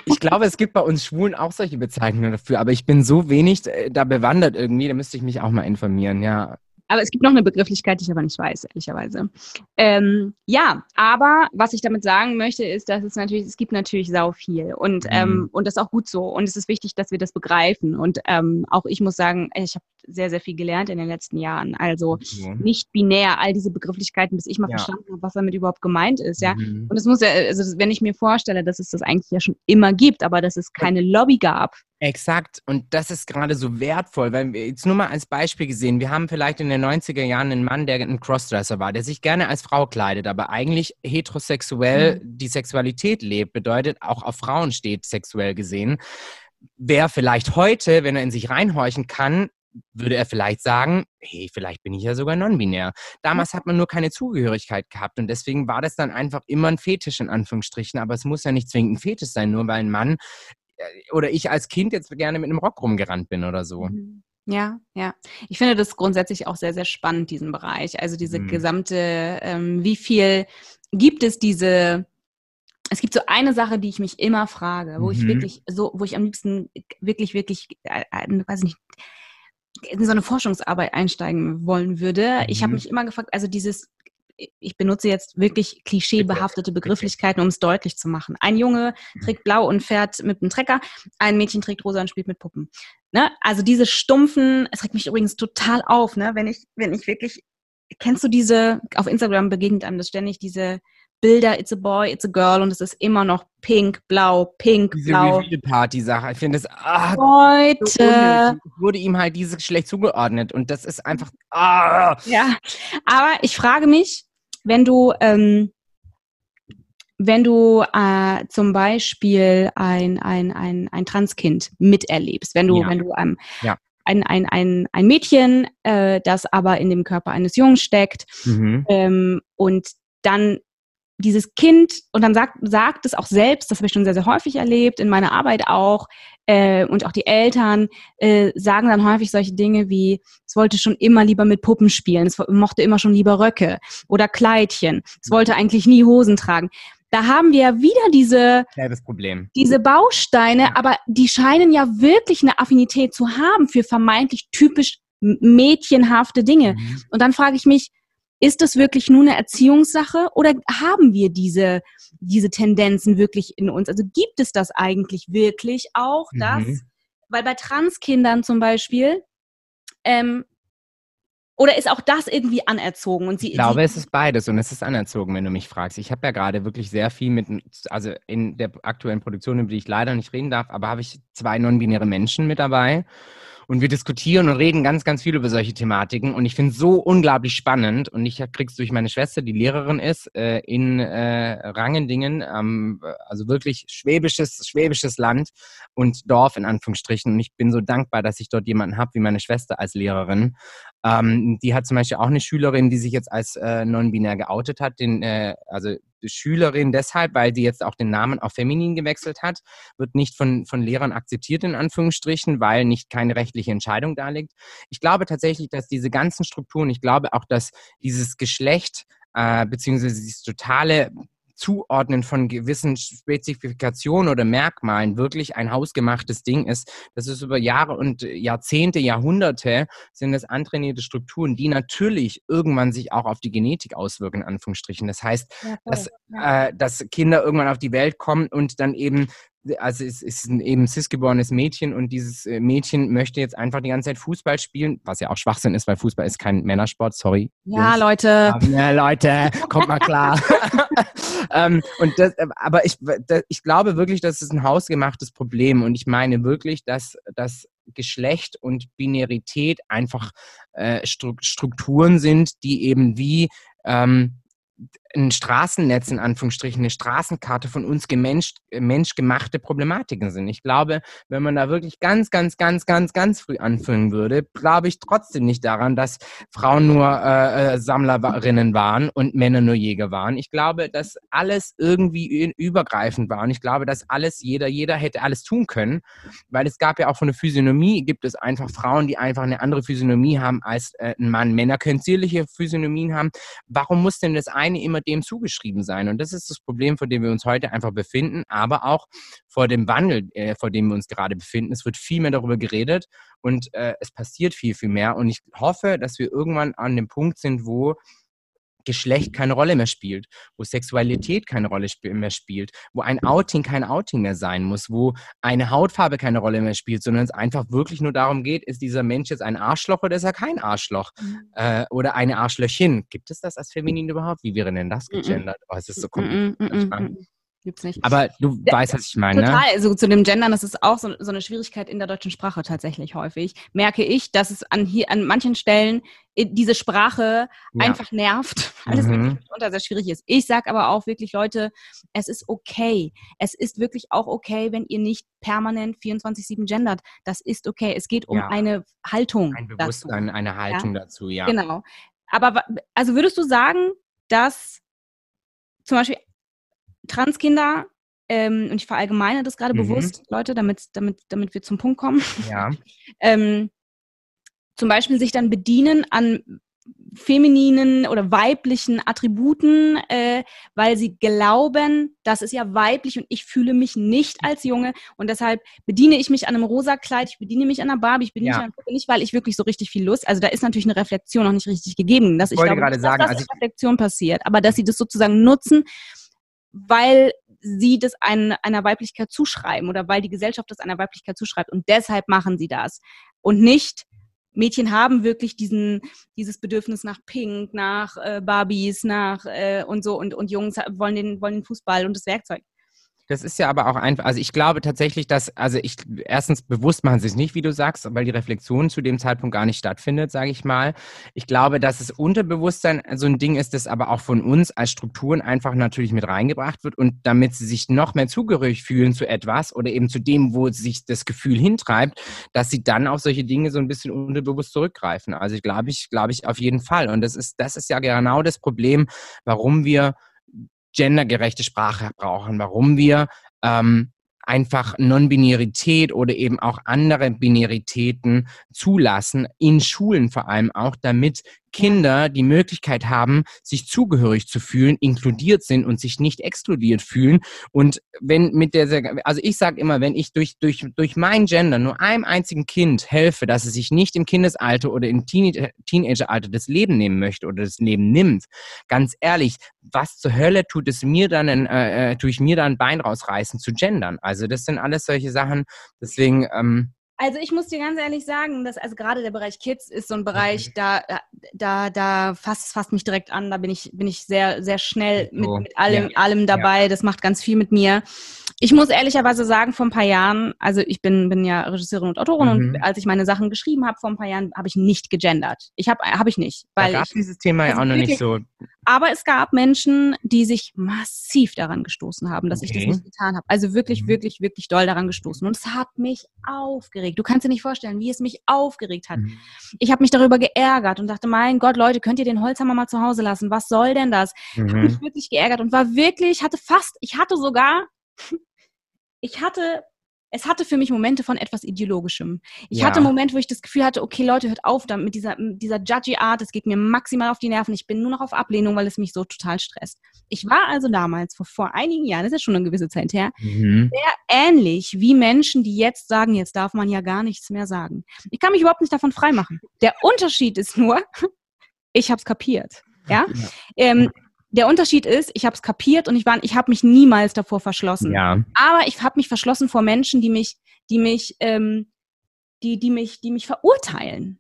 ich glaube, es gibt bei uns Schwulen auch solche Bezeichnungen dafür, aber ich bin so wenig äh, da bewandert irgendwie, da müsste ich mich auch mal informieren, ja. Aber es gibt noch eine Begrifflichkeit, die ich aber nicht weiß, ehrlicherweise. Ähm, ja, aber was ich damit sagen möchte, ist, dass es natürlich, es gibt natürlich sau viel und, mhm. ähm, und das ist auch gut so. Und es ist wichtig, dass wir das begreifen. Und ähm, auch ich muss sagen, ich habe sehr, sehr viel gelernt in den letzten Jahren. Also okay. nicht binär, all diese Begrifflichkeiten, bis ich mal ja. verstanden habe, was damit überhaupt gemeint ist. Ja? Mhm. Und es muss ja, also wenn ich mir vorstelle, dass es das eigentlich ja schon immer gibt, aber dass es keine Lobby gab. Exakt. Und das ist gerade so wertvoll, weil wir jetzt nur mal als Beispiel gesehen, wir haben vielleicht in den 90er Jahren einen Mann, der ein Crossdresser war, der sich gerne als Frau kleidet, aber eigentlich heterosexuell mhm. die Sexualität lebt, bedeutet auch auf Frauen steht, sexuell gesehen. Wer vielleicht heute, wenn er in sich reinhorchen kann, würde er vielleicht sagen, hey, vielleicht bin ich ja sogar non-binär. Damals hat man nur keine Zugehörigkeit gehabt und deswegen war das dann einfach immer ein Fetisch in Anführungsstrichen, aber es muss ja nicht zwingend ein Fetisch sein, nur weil ein Mann oder ich als Kind jetzt gerne mit einem Rock rumgerannt bin oder so. Mhm. Ja, ja. Ich finde das grundsätzlich auch sehr, sehr spannend, diesen Bereich. Also diese mhm. gesamte, ähm, wie viel gibt es diese es gibt so eine Sache, die ich mich immer frage, wo mhm. ich wirklich so, wo ich am liebsten wirklich, wirklich, äh, äh, weiß nicht, in so eine Forschungsarbeit einsteigen wollen würde. Mhm. Ich habe mich immer gefragt, also dieses, ich benutze jetzt wirklich klischeebehaftete Begrifflichkeiten, um es deutlich zu machen. Ein Junge mhm. trägt blau und fährt mit einem Trecker, ein Mädchen trägt rosa und spielt mit Puppen. Ne? Also diese stumpfen, es regt mich übrigens total auf, ne? wenn ich, wenn ich wirklich, kennst du diese, auf Instagram begegnet einem das ständig, diese Bilder, it's a boy, it's a girl und es ist immer noch pink, blau, pink, Diese blau. Diese Party-Sache, ich finde es, ah, Leute. So wurde ihm halt dieses Geschlecht zugeordnet und das ist einfach, ah. Ja, aber ich frage mich, wenn du, ähm, wenn du äh, zum Beispiel ein, ein, ein, ein Transkind miterlebst, wenn du, ja. wenn du ähm, ja. ein, ein, ein, ein Mädchen, äh, das aber in dem Körper eines Jungen steckt mhm. ähm, und dann dieses Kind, und dann sagt, sagt es auch selbst, das habe ich schon sehr, sehr häufig erlebt, in meiner Arbeit auch, äh, und auch die Eltern äh, sagen dann häufig solche Dinge wie, es wollte schon immer lieber mit Puppen spielen, es mochte immer schon lieber Röcke oder Kleidchen, es wollte eigentlich nie Hosen tragen. Da haben wir ja wieder diese, ja, Problem. diese Bausteine, ja. aber die scheinen ja wirklich eine Affinität zu haben für vermeintlich typisch mädchenhafte Dinge. Mhm. Und dann frage ich mich, ist das wirklich nur eine Erziehungssache oder haben wir diese, diese Tendenzen wirklich in uns? Also gibt es das eigentlich wirklich auch, dass, mhm. weil bei Transkindern zum Beispiel, ähm, oder ist auch das irgendwie anerzogen? Und sie, ich glaube, sie es ist beides und es ist anerzogen, wenn du mich fragst. Ich habe ja gerade wirklich sehr viel mit, also in der aktuellen Produktion, über die ich leider nicht reden darf, aber habe ich zwei non-binäre Menschen mit dabei. Und wir diskutieren und reden ganz, ganz viel über solche Thematiken. Und ich finde es so unglaublich spannend. Und ich krieg's durch meine Schwester, die Lehrerin ist, äh, in äh, Rangendingen, ähm, also wirklich schwäbisches, schwäbisches Land und Dorf in Anführungsstrichen. Und ich bin so dankbar, dass ich dort jemanden habe wie meine Schwester als Lehrerin. Ähm, die hat zum Beispiel auch eine Schülerin, die sich jetzt als äh, non-binär geoutet hat, den, äh, also Schülerin deshalb, weil sie jetzt auch den Namen auf feminin gewechselt hat, wird nicht von, von Lehrern akzeptiert, in Anführungsstrichen, weil nicht keine rechtliche Entscheidung da liegt. Ich glaube tatsächlich, dass diese ganzen Strukturen, ich glaube auch, dass dieses Geschlecht äh, beziehungsweise dieses totale Zuordnen von gewissen Spezifikationen oder Merkmalen wirklich ein hausgemachtes Ding ist. Das ist über Jahre und Jahrzehnte, Jahrhunderte sind das antrainierte Strukturen, die natürlich irgendwann sich auch auf die Genetik auswirken, in Anführungsstrichen. Das heißt, ja, dass, äh, dass Kinder irgendwann auf die Welt kommen und dann eben also es ist ein eben cis-geborenes Mädchen und dieses äh, Mädchen möchte jetzt einfach die ganze Zeit Fußball spielen, was ja auch Schwachsinn ist, weil Fußball ist kein Männersport, sorry. Ja, Jungs. Leute. Ja, Leute, kommt mal klar. ähm, und das, äh, aber ich, ich glaube wirklich, das ist ein hausgemachtes Problem und ich meine wirklich, dass das Geschlecht und Binarität einfach äh, Strukturen sind, die eben wie ähm, ein Straßennetz in Anführungsstrichen, eine Straßenkarte von uns gemensch, äh, menschgemachte Problematiken sind. Ich glaube, wenn man da wirklich ganz, ganz, ganz, ganz, ganz früh anfangen würde, glaube ich trotzdem nicht daran, dass Frauen nur äh, äh Sammlerinnen waren und Männer nur Jäger waren. Ich glaube, dass alles irgendwie übergreifend war und ich glaube, dass alles, jeder, jeder hätte alles tun können, weil es gab ja auch von der Physiognomie, gibt es einfach Frauen, die einfach eine andere Physiognomie haben als äh, ein Mann. Männer können zierliche Physiognomien haben. Warum muss denn das eine immer dem zugeschrieben sein. Und das ist das Problem, vor dem wir uns heute einfach befinden, aber auch vor dem Wandel, äh, vor dem wir uns gerade befinden. Es wird viel mehr darüber geredet und äh, es passiert viel, viel mehr. Und ich hoffe, dass wir irgendwann an dem Punkt sind, wo Geschlecht keine Rolle mehr spielt, wo Sexualität keine Rolle mehr spielt, wo ein Outing kein Outing mehr sein muss, wo eine Hautfarbe keine Rolle mehr spielt, sondern es einfach wirklich nur darum geht, ist dieser Mensch jetzt ein Arschloch oder ist er kein Arschloch? Mhm. Äh, oder eine Arschlöchin. Gibt es das als feminin überhaupt? Wie wäre denn das gegendert? Oh, es ist so kompliziert. Gibt's nicht. Aber du ja, weißt, was ich meine. Ne? Total. Ne? Also zu dem Gendern, das ist auch so, so, eine Schwierigkeit in der deutschen Sprache tatsächlich häufig. Merke ich, dass es an hier an manchen Stellen diese Sprache ja. einfach nervt, weil es mhm. wirklich unter sehr schwierig ist. Ich sage aber auch wirklich, Leute, es ist okay. Es ist wirklich auch okay, wenn ihr nicht permanent 24-7 gendert. Das ist okay. Es geht um ja. eine Haltung. Ein Bewusstsein, dazu. eine Haltung dazu, ja. Genau. Aber also würdest du sagen, dass zum Beispiel Transkinder, ähm, und ich verallgemeine das gerade mhm. bewusst, Leute, damit, damit, damit wir zum Punkt kommen, ja. ähm, zum Beispiel sich dann bedienen an femininen oder weiblichen Attributen, äh, weil sie glauben, das ist ja weiblich und ich fühle mich nicht als Junge und deshalb bediene ich mich an einem rosa Kleid, ich bediene mich an einer Barbie, ich bediene ja. mich an einem nicht, weil ich wirklich so richtig viel Lust, also da ist natürlich eine Reflexion noch nicht richtig gegeben, dass ich, ich glaube, gerade nicht, sagen, dass also Reflexion passiert, aber dass sie das sozusagen nutzen, weil sie das ein, einer Weiblichkeit zuschreiben oder weil die Gesellschaft das einer Weiblichkeit zuschreibt und deshalb machen sie das und nicht Mädchen haben wirklich diesen, dieses Bedürfnis nach Pink, nach äh, Barbies, nach äh, und so und, und Jungs wollen den, wollen den Fußball und das Werkzeug. Das ist ja aber auch einfach, also ich glaube tatsächlich, dass, also ich, erstens bewusst machen sie es nicht, wie du sagst, weil die Reflexion zu dem Zeitpunkt gar nicht stattfindet, sage ich mal. Ich glaube, dass es Unterbewusstsein so ein Ding ist, das aber auch von uns als Strukturen einfach natürlich mit reingebracht wird und damit sie sich noch mehr zugehörig fühlen zu etwas oder eben zu dem, wo sich das Gefühl hintreibt, dass sie dann auf solche Dinge so ein bisschen unterbewusst zurückgreifen. Also ich glaube ich, glaube ich auf jeden Fall. Und das ist, das ist ja genau das Problem, warum wir gendergerechte Sprache brauchen, warum wir ähm, einfach Non-Binarität oder eben auch andere Binaritäten zulassen, in Schulen vor allem auch, damit Kinder die Möglichkeit haben, sich zugehörig zu fühlen, inkludiert sind und sich nicht exkludiert fühlen. Und wenn mit der, also ich sage immer, wenn ich durch, durch, durch mein Gender nur einem einzigen Kind helfe, dass es sich nicht im Kindesalter oder im Teenageralter das Leben nehmen möchte oder das Leben nimmt, ganz ehrlich, was zur Hölle tut es mir dann, äh, äh, tue ich mir dann ein Bein rausreißen zu gendern? Also das sind alles solche Sachen. Deswegen, ähm, also ich muss dir ganz ehrlich sagen, dass also gerade der Bereich Kids ist so ein Bereich, mhm. da, da, da fasst, fasst mich direkt an. Da bin ich, bin ich sehr, sehr schnell mit, mit allem, ja. allem dabei. Ja. Das macht ganz viel mit mir. Ich muss ehrlicherweise sagen, vor ein paar Jahren, also ich bin, bin ja Regisseurin und Autorin mhm. und als ich meine Sachen geschrieben habe vor ein paar Jahren, habe ich nicht gegendert. Ich habe habe ich nicht, weil da gab ich, dieses Thema ja also auch noch nicht so. Aber es gab Menschen, die sich massiv daran gestoßen haben, dass okay. ich das nicht getan habe. Also wirklich, mhm. wirklich, wirklich doll daran gestoßen und es hat mich aufgeregt. Du kannst dir nicht vorstellen, wie es mich aufgeregt hat. Mhm. Ich habe mich darüber geärgert und dachte, mein Gott, Leute, könnt ihr den Holzhammer mal zu Hause lassen? Was soll denn das? Mhm. Ich habe mich wirklich geärgert und war wirklich, hatte fast, ich hatte sogar ich hatte, es hatte für mich Momente von etwas Ideologischem. Ich ja. hatte Momente, wo ich das Gefühl hatte, okay, Leute, hört auf damit mit dieser, mit dieser judgy Art, es geht mir maximal auf die Nerven. Ich bin nur noch auf Ablehnung, weil es mich so total stresst. Ich war also damals, vor, vor einigen Jahren, das ist ja schon eine gewisse Zeit her, mhm. sehr ähnlich wie Menschen, die jetzt sagen, jetzt darf man ja gar nichts mehr sagen. Ich kann mich überhaupt nicht davon freimachen. Der Unterschied ist nur, ich habe es kapiert. Ja? ja. Ähm, der Unterschied ist, ich habe es kapiert und ich war, ich habe mich niemals davor verschlossen. Ja. Aber ich habe mich verschlossen vor Menschen, die mich, die mich, ähm, die, die mich, die mich verurteilen.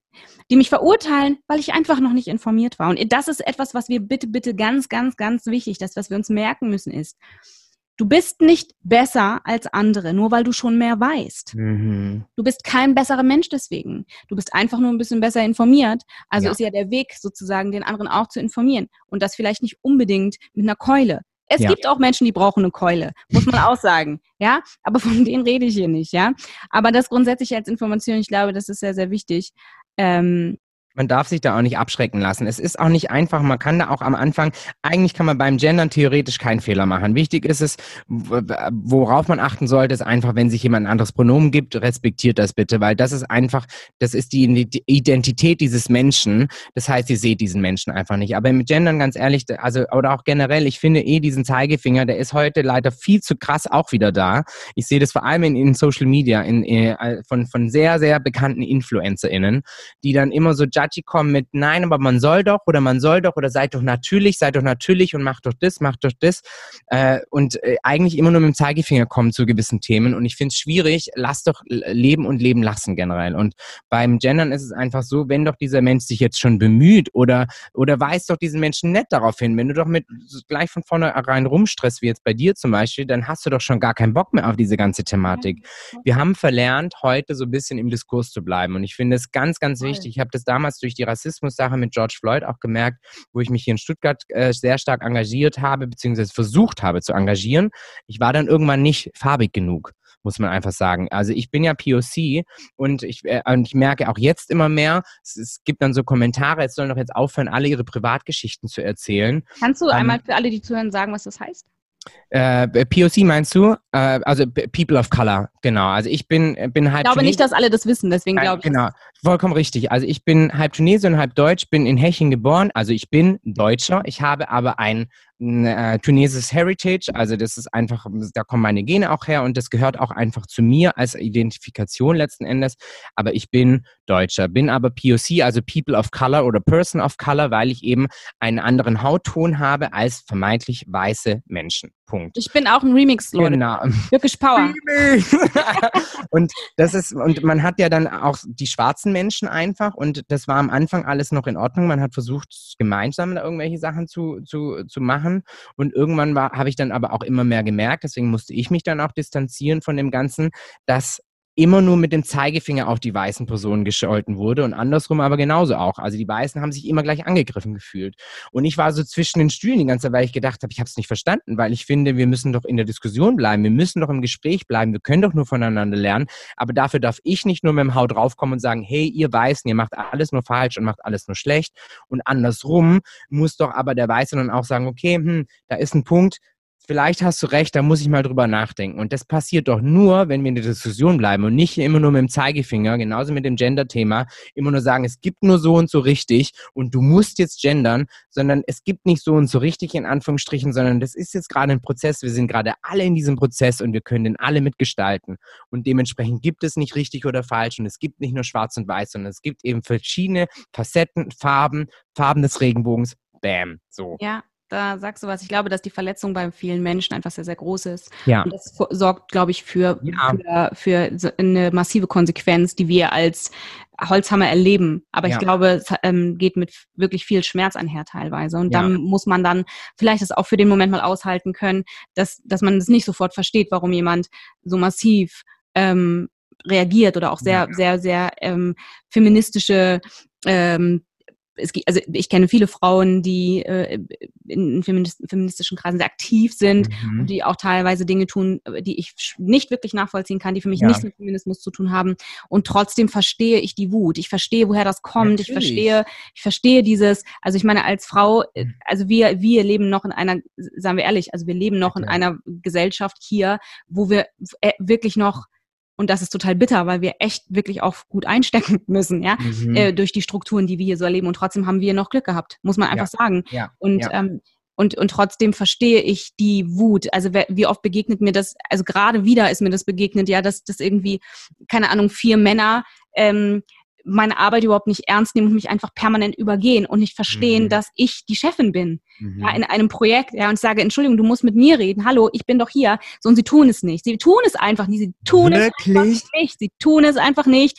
Die mich verurteilen, weil ich einfach noch nicht informiert war. Und das ist etwas, was wir bitte, bitte ganz, ganz, ganz wichtig, das, was wir uns merken müssen, ist, Du bist nicht besser als andere, nur weil du schon mehr weißt. Mhm. Du bist kein besserer Mensch deswegen. Du bist einfach nur ein bisschen besser informiert. Also ja. ist ja der Weg sozusagen, den anderen auch zu informieren. Und das vielleicht nicht unbedingt mit einer Keule. Es ja. gibt auch Menschen, die brauchen eine Keule, muss man auch sagen, ja. Aber von denen rede ich hier nicht, ja. Aber das grundsätzlich als Information, ich glaube, das ist sehr, sehr wichtig. Ähm, man darf sich da auch nicht abschrecken lassen. Es ist auch nicht einfach, man kann da auch am Anfang, eigentlich kann man beim Gendern theoretisch keinen Fehler machen. Wichtig ist es, worauf man achten sollte, ist einfach, wenn sich jemand ein anderes Pronomen gibt, respektiert das bitte, weil das ist einfach, das ist die Identität dieses Menschen. Das heißt, ihr seht diesen Menschen einfach nicht. Aber mit Gendern, ganz ehrlich, also, oder auch generell, ich finde eh diesen Zeigefinger, der ist heute leider viel zu krass auch wieder da. Ich sehe das vor allem in, in Social Media, in, in, äh, von, von sehr, sehr bekannten InfluencerInnen, die dann immer so judgy kommen mit, nein, aber man soll doch oder man soll doch oder seid doch natürlich, seid doch natürlich und macht doch das, macht doch das. Äh, und äh, eigentlich immer nur mit dem Zeigefinger kommen zu gewissen Themen. Und ich finde es schwierig, lass doch leben und leben lassen generell. Und beim Gendern ist es einfach so, wenn doch dieser Mensch sich jetzt schon bemüht oder, oder weist doch diesen Menschen nett darauf hin, wenn du doch mit gleich von vornherein rumstresst, wie jetzt bei dir zum Beispiel, dann hast du doch schon gar keinen Bock mehr auf diese ganze Thematik. Wir haben verlernt, heute so ein bisschen im Diskurs zu bleiben. Und ich finde es ganz, ganz wichtig. Ich habe das damals durch die Rassismus-Sache mit George Floyd auch gemerkt, wo ich mich hier in Stuttgart äh, sehr stark engagiert habe, beziehungsweise versucht habe zu engagieren. Ich war dann irgendwann nicht farbig genug muss man einfach sagen. Also ich bin ja POC und ich, äh, und ich merke auch jetzt immer mehr, es, es, gibt dann so Kommentare, es sollen doch jetzt aufhören, alle ihre Privatgeschichten zu erzählen. Kannst du ähm, einmal für alle, die zuhören, sagen, was das heißt? Äh, POC meinst du? Äh, also People of Color, genau. Also ich bin, bin halb. Ich glaube nicht, dass alle das wissen, deswegen glaube ich. Genau, vollkommen richtig. Also ich bin halb Tunesier und halb Deutsch, bin in Heching geboren. Also ich bin Deutscher. Ich habe aber äh, tunesisches Heritage, also das ist einfach, da kommen meine Gene auch her und das gehört auch einfach zu mir als Identifikation letzten Endes. Aber ich bin Deutscher, bin aber POC, also People of Color oder Person of Color, weil ich eben einen anderen Hautton habe als vermeintlich weiße Menschen. Punkt. Ich bin auch ein Remix, Leute. Genau. Wirklich Power. und das ist, und man hat ja dann auch die schwarzen Menschen einfach und das war am Anfang alles noch in Ordnung. Man hat versucht, gemeinsam da irgendwelche Sachen zu, zu, zu machen. Und irgendwann habe ich dann aber auch immer mehr gemerkt, deswegen musste ich mich dann auch distanzieren von dem Ganzen, dass immer nur mit dem Zeigefinger auf die weißen Personen gescholten wurde und andersrum aber genauso auch. Also die Weißen haben sich immer gleich angegriffen gefühlt. Und ich war so zwischen den Stühlen die ganze Zeit, weil ich gedacht habe, ich habe es nicht verstanden, weil ich finde, wir müssen doch in der Diskussion bleiben, wir müssen doch im Gespräch bleiben, wir können doch nur voneinander lernen. Aber dafür darf ich nicht nur mit dem Haut draufkommen und sagen, hey, ihr Weißen, ihr macht alles nur falsch und macht alles nur schlecht. Und andersrum muss doch aber der Weiße dann auch sagen, okay, hm, da ist ein Punkt, vielleicht hast du recht, da muss ich mal drüber nachdenken. Und das passiert doch nur, wenn wir in der Diskussion bleiben und nicht immer nur mit dem Zeigefinger, genauso mit dem Gender-Thema, immer nur sagen, es gibt nur so und so richtig und du musst jetzt gendern, sondern es gibt nicht so und so richtig in Anführungsstrichen, sondern das ist jetzt gerade ein Prozess. Wir sind gerade alle in diesem Prozess und wir können den alle mitgestalten. Und dementsprechend gibt es nicht richtig oder falsch und es gibt nicht nur schwarz und weiß, sondern es gibt eben verschiedene Facetten, Farben, Farben des Regenbogens. Bam, so. Ja, da sagst du was. Ich glaube, dass die Verletzung bei vielen Menschen einfach sehr, sehr groß ist. Ja. Und das sorgt, glaube ich, für, ja. für, für eine massive Konsequenz, die wir als Holzhammer erleben. Aber ja. ich glaube, es ähm, geht mit wirklich viel Schmerz einher teilweise. Und dann muss man dann vielleicht das auch für den Moment mal aushalten können, dass, dass man es nicht sofort versteht, warum jemand so massiv ähm, reagiert oder auch sehr, sehr, sehr ähm, feministische ähm, es gibt, also ich kenne viele Frauen, die äh, in feministischen Kreisen sehr aktiv sind mhm. und die auch teilweise Dinge tun, die ich nicht wirklich nachvollziehen kann, die für mich ja. nichts mit Feminismus zu tun haben. Und trotzdem verstehe ich die Wut. Ich verstehe, woher das kommt. Natürlich. Ich verstehe, ich verstehe dieses, also ich meine, als Frau, äh, mhm. also wir, wir leben noch in einer, sagen wir ehrlich, also wir leben noch okay. in einer Gesellschaft hier, wo wir äh, wirklich noch und das ist total bitter, weil wir echt wirklich auch gut einstecken müssen, ja, mhm. äh, durch die Strukturen, die wir hier so erleben. Und trotzdem haben wir noch Glück gehabt, muss man einfach ja. sagen. Ja. Und ja. Ähm, und, und trotzdem verstehe ich die Wut. Also wie oft begegnet mir das, also gerade wieder ist mir das begegnet, ja, dass das irgendwie, keine Ahnung, vier Männer ähm, meine Arbeit überhaupt nicht ernst nehmen und mich einfach permanent übergehen und nicht verstehen, mhm. dass ich die Chefin bin mhm. ja, in einem Projekt ja, und sage, Entschuldigung, du musst mit mir reden, hallo, ich bin doch hier. So, und sie tun es nicht. Sie tun es einfach nicht. Sie tun Wirklich? es einfach nicht. Sie tun es einfach nicht.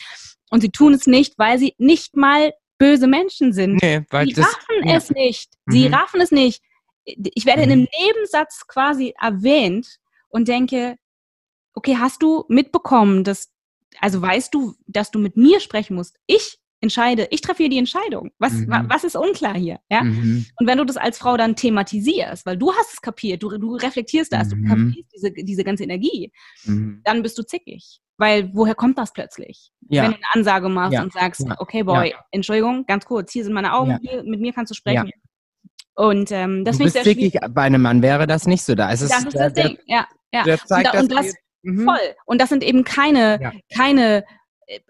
Und sie tun es nicht, weil sie nicht mal böse Menschen sind. Nee, weil sie das, raffen ja. es nicht. Sie mhm. raffen es nicht. Ich werde in einem mhm. Nebensatz quasi erwähnt und denke, okay, hast du mitbekommen, dass also weißt du, dass du mit mir sprechen musst. Ich entscheide, ich treffe hier die Entscheidung. Was, mhm. was ist unklar hier? Ja? Mhm. Und wenn du das als Frau dann thematisierst, weil du hast es kapiert, du, du reflektierst das, mhm. du kapierst diese, diese ganze Energie, mhm. dann bist du zickig. Weil woher kommt das plötzlich? Ja. Wenn du eine Ansage machst Ja. und sagst, Ja. okay, Boy. Entschuldigung, ganz kurz, hier sind meine Augen, hier, mit mir kannst du sprechen. Und ähm, das du finde ich bist sehr wirklich, schwierig. bei einem Mann wäre das nicht so. Da ist es, Das ist der, das Ding. Ja, ja. Der, der zeigt und, da, und das das, Mhm. voll. Und das sind eben keine, Ja. keine, äh,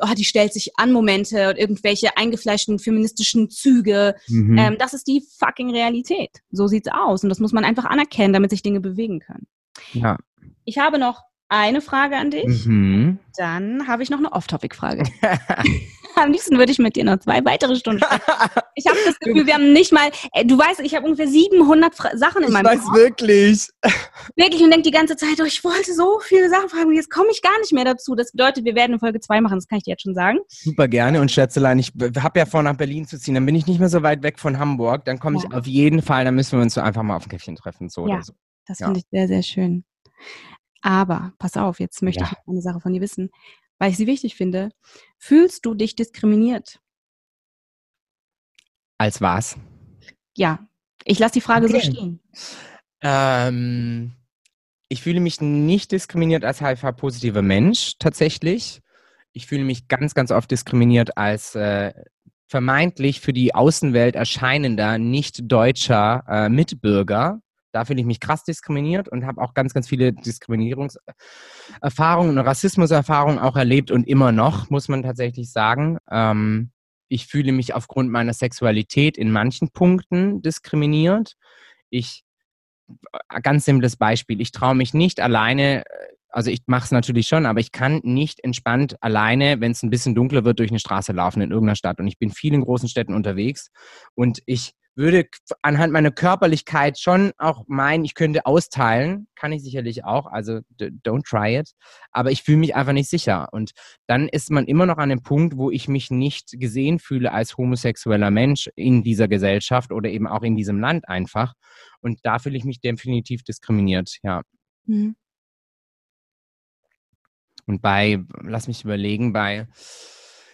oh, die stellt sich an Momente und irgendwelche eingefleischten feministischen Züge. Mhm. Ähm, das ist die fucking Realität. So sieht's aus. Und das muss man einfach anerkennen, damit sich Dinge bewegen können. ja. Ich habe noch eine Frage an dich. Mhm. Dann habe ich noch eine Off-Topic-Frage. Am liebsten würde ich mit dir noch zwei weitere Stunden sprechen. Ich habe das Gefühl, wir haben nicht mal, äh, du weißt, ich habe ungefähr 700 Fra Sachen in ich meinem weiß Kopf. wirklich. Wirklich und denke die ganze Zeit, oh, ich wollte so viele Sachen fragen, jetzt komme ich gar nicht mehr dazu. Das bedeutet, wir werden in Folge 2 machen, das kann ich dir jetzt schon sagen. Super gerne. Und Schätzelein, ich habe ja vor, nach Berlin zu ziehen. Dann bin ich nicht mehr so weit weg von Hamburg. Dann komme ich Ja. auf jeden Fall, dann müssen wir uns so einfach mal auf ein Käffchen treffen. So Ja. oder so. Das Ja. finde ich sehr, sehr schön. Aber, pass auf, jetzt möchte Ja. ich eine Sache von dir wissen, weil ich sie wichtig finde. Fühlst du dich diskriminiert? Als was? Ja. Ich lasse die Frage so Okay. stehen. Ähm, ich fühle mich nicht diskriminiert als HIV-positiver Mensch tatsächlich. Ich fühle mich ganz, ganz oft diskriminiert als äh, vermeintlich für die Außenwelt erscheinender nicht-deutscher äh, Mitbürger. Da fühle ich mich krass diskriminiert und habe auch ganz, ganz viele Diskriminierungserfahrungen und Rassismuserfahrungen auch erlebt und immer noch, muss man tatsächlich sagen. Ähm, ich fühle mich aufgrund meiner Sexualität in manchen Punkten diskriminiert. Ich äh, ganz simples Beispiel. Ich traue mich nicht alleine, äh, also ich mache es natürlich schon, aber ich kann nicht entspannt alleine, wenn es ein bisschen dunkler wird, durch eine Straße laufen in irgendeiner Stadt. Und ich bin viel in großen Städten unterwegs und ich würde anhand meiner Körperlichkeit schon auch meinen, ich könnte austeilen. Kann ich sicherlich auch. Also don't try it. Aber ich fühle mich einfach nicht sicher. Und dann ist man immer noch an dem Punkt, wo ich mich nicht gesehen fühle als homosexueller Mensch in dieser Gesellschaft oder eben auch in diesem Land einfach. Und da fühle ich mich definitiv diskriminiert, ja. Mhm. Und bei, lass mich überlegen, bei,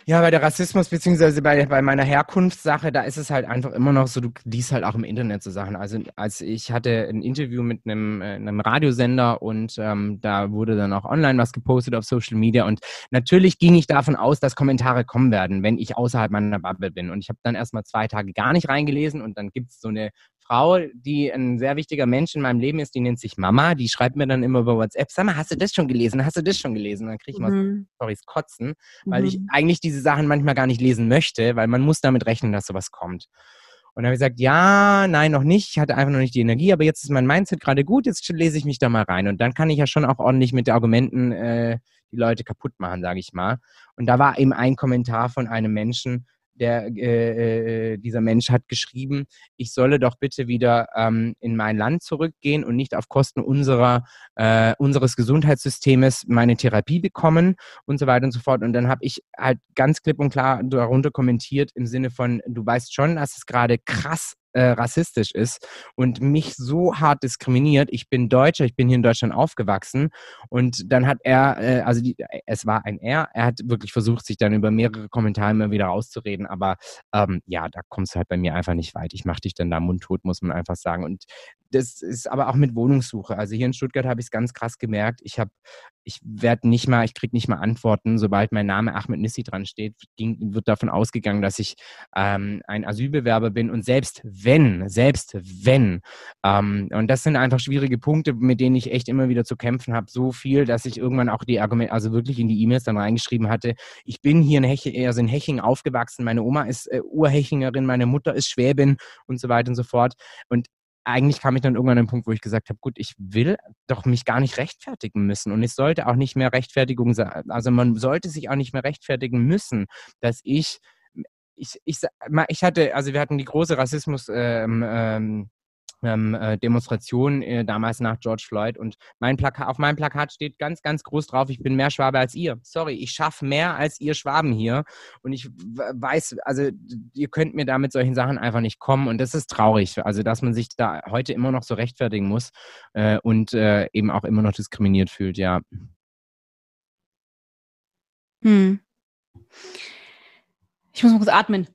ja, bei der Rassismus, beziehungsweise bei, bei meiner Herkunftssache, da ist es halt einfach immer noch so, du liest halt auch im Internet so Sachen. Also als ich hatte ein Interview mit einem, äh, einem Radiosender und ähm, da wurde dann auch online was gepostet auf Social Media und natürlich ging ich davon aus, dass Kommentare kommen werden, wenn ich außerhalb meiner Bubble bin. Und ich habe dann erstmal zwei Tage gar nicht reingelesen und dann gibt es so eine Frau, die ein sehr wichtiger Mensch in meinem Leben ist, die nennt sich Mama, die schreibt mir dann immer über WhatsApp, sag mal, hast du das schon gelesen? Hast du das schon gelesen? Dann kriege ich mal Mhm. Storys kotzen, weil ich Mhm. eigentlich diese Sachen manchmal gar nicht lesen möchte, weil man muss damit rechnen, dass sowas kommt. Und dann habe ich gesagt, ja, nein, noch nicht. Ich hatte einfach noch nicht die Energie, aber jetzt ist mein Mindset gerade gut, jetzt lese ich mich da mal rein. Und dann kann ich ja schon auch ordentlich mit Argumenten äh, die Leute kaputt machen, sage ich mal. Und da war eben ein Kommentar von einem Menschen, der, äh, äh, dieser Mensch hat geschrieben, ich solle doch bitte wieder ähm, in mein Land zurückgehen und nicht auf Kosten unserer, äh, unseres Gesundheitssystems meine Therapie bekommen und so weiter und so fort. Und dann habe ich halt ganz klipp und klar darunter kommentiert im Sinne von, du weißt schon, dass es gerade krass äh, rassistisch ist und mich so hart diskriminiert. Ich bin Deutscher, ich bin hier in Deutschland aufgewachsen und dann hat er, äh, also die, es war ein Er, er hat wirklich versucht, sich dann über mehrere Kommentare immer wieder rauszureden, aber ähm, ja, da kommst du halt bei mir einfach nicht weit. Ich mache dich dann da mundtot, muss man einfach sagen. Und das ist aber auch mit Wohnungssuche. Also hier in Stuttgart habe ich es ganz krass gemerkt. Ich habe, ich werde nicht mal, ich kriege nicht mal Antworten, sobald mein Name Ahmed Nissi dran steht, wird davon ausgegangen, dass ich ähm, ein Asylbewerber bin. Und selbst wenn, selbst wenn, ähm, und das sind einfach schwierige Punkte, mit denen ich echt immer wieder zu kämpfen habe, so viel, dass ich irgendwann auch die Argumente, also wirklich in die E-Mails dann reingeschrieben hatte, ich bin hier in Heching, also in Heching aufgewachsen, meine Oma ist äh, Urhechingerin, meine Mutter ist Schwäbin und so weiter und so fort. Und eigentlich kam ich dann irgendwann an den Punkt, wo ich gesagt habe, gut, ich will doch mich gar nicht rechtfertigen müssen und es sollte auch nicht mehr Rechtfertigung sein. Also man sollte sich auch nicht mehr rechtfertigen müssen, dass ich ich, ich, ich hatte, also wir hatten die große Rassismus ähm, ähm, ähm, äh, Demonstration äh, damals nach George Floyd und mein Plakat, auf meinem Plakat steht ganz, ganz groß drauf, ich bin mehr Schwabe als ihr. Sorry, ich schaffe mehr als ihr Schwaben hier und ich weiß, also ihr könnt mir da mit solchen Sachen einfach nicht kommen und das ist traurig, also dass man sich da heute immer noch so rechtfertigen muss äh, und äh, eben auch immer noch diskriminiert fühlt, ja. Hm. Ich muss mal kurz atmen.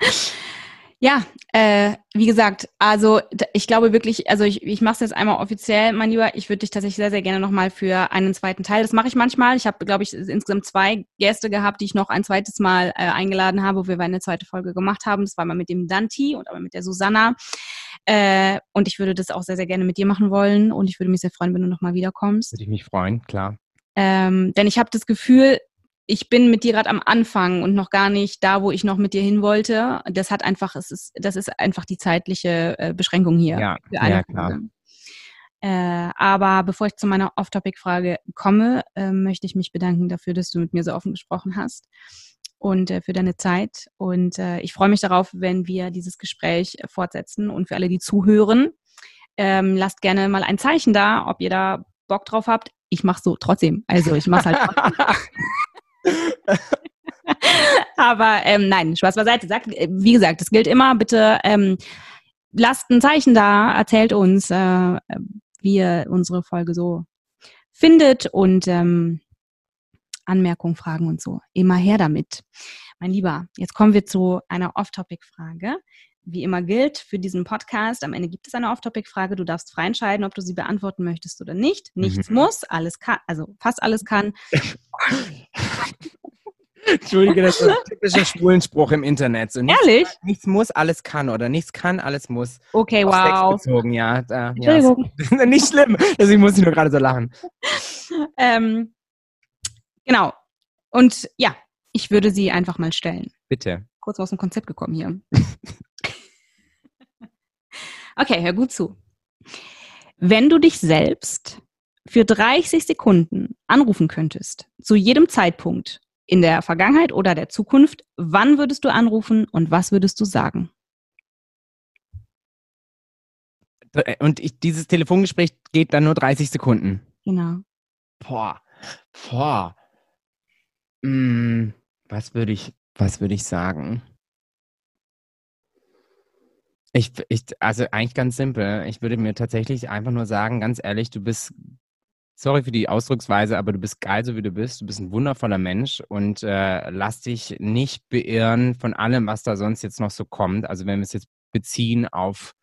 Ja, äh, wie gesagt, also ich glaube wirklich, also ich, ich mache es jetzt einmal offiziell, mein Lieber. Ich würde dich tatsächlich sehr, sehr gerne nochmal für einen zweiten Teil. Das mache ich manchmal. Ich habe, glaube ich, insgesamt zwei Gäste gehabt, die ich noch ein zweites Mal äh, eingeladen habe, wo wir eine zweite Folge gemacht haben. Das war mal mit dem Danti und aber mit der Susanna. Äh, und ich würde das auch sehr, sehr gerne mit dir machen wollen. Und ich würde mich sehr freuen, wenn du nochmal wiederkommst. Würde ich mich freuen, klar. Ähm, denn ich habe das Gefühl, ich bin mit dir gerade am Anfang und noch gar nicht da, wo ich noch mit dir hin wollte. Das hat einfach, es ist, das ist einfach die zeitliche äh, Beschränkung hier. Ja, ja klar. Äh, aber bevor ich zu meiner Off-Topic-Frage komme, äh, möchte ich mich bedanken dafür, dass du mit mir so offen gesprochen hast und äh, für deine Zeit. Und äh, ich freue mich darauf, wenn wir dieses Gespräch fortsetzen. Und für alle, die zuhören, ähm, lasst gerne mal ein Zeichen da, ob ihr da Bock drauf habt. Ich mache so trotzdem. Also ich mache halt. Aber ähm, nein, Spaß beiseite. Sagt, äh, wie gesagt, es gilt immer, bitte ähm, lasst ein Zeichen da, erzählt uns, äh, wie ihr unsere Folge so findet und ähm, Anmerkungen, Fragen und so. Immer her damit. Mein Lieber, jetzt kommen wir zu einer Off-Topic-Frage. Wie immer gilt für diesen Podcast, am Ende gibt es eine Off-Topic-Frage. Du darfst frei entscheiden, ob du sie beantworten möchtest oder nicht. Nichts mhm. muss, alles kann, also fast alles kann. Entschuldige, das ist ein typischer Schwulenspruch im Internet. So, nichts, Ehrlich? Nichts muss, alles kann oder nichts kann, alles muss. Okay, Auf wow. Sex bezogen, ja. Da, Entschuldigung. Ja, nicht schlimm, deswegen muss ich nur gerade so lachen. Ähm, genau. Und ja, ich würde sie einfach mal stellen. Bitte. Kurz aus dem Konzept gekommen hier. Okay, hör gut zu. Wenn du dich selbst für 30 Sekunden anrufen könntest, zu jedem Zeitpunkt, in der Vergangenheit oder der Zukunft, wann würdest du anrufen und was würdest du sagen? Und ich, dieses Telefongespräch geht dann nur 30 Sekunden. Genau. Boah. Boah. Hm, was würde ich, was würde ich sagen? Ich, ich, also eigentlich ganz simpel. Ich würde mir tatsächlich einfach nur sagen, ganz ehrlich, du bist sorry für die Ausdrucksweise, aber du bist geil, so wie du bist. Du bist ein wundervoller Mensch und äh, lass dich nicht beirren von allem, was da sonst jetzt noch so kommt. Also wenn wir es jetzt beziehen auf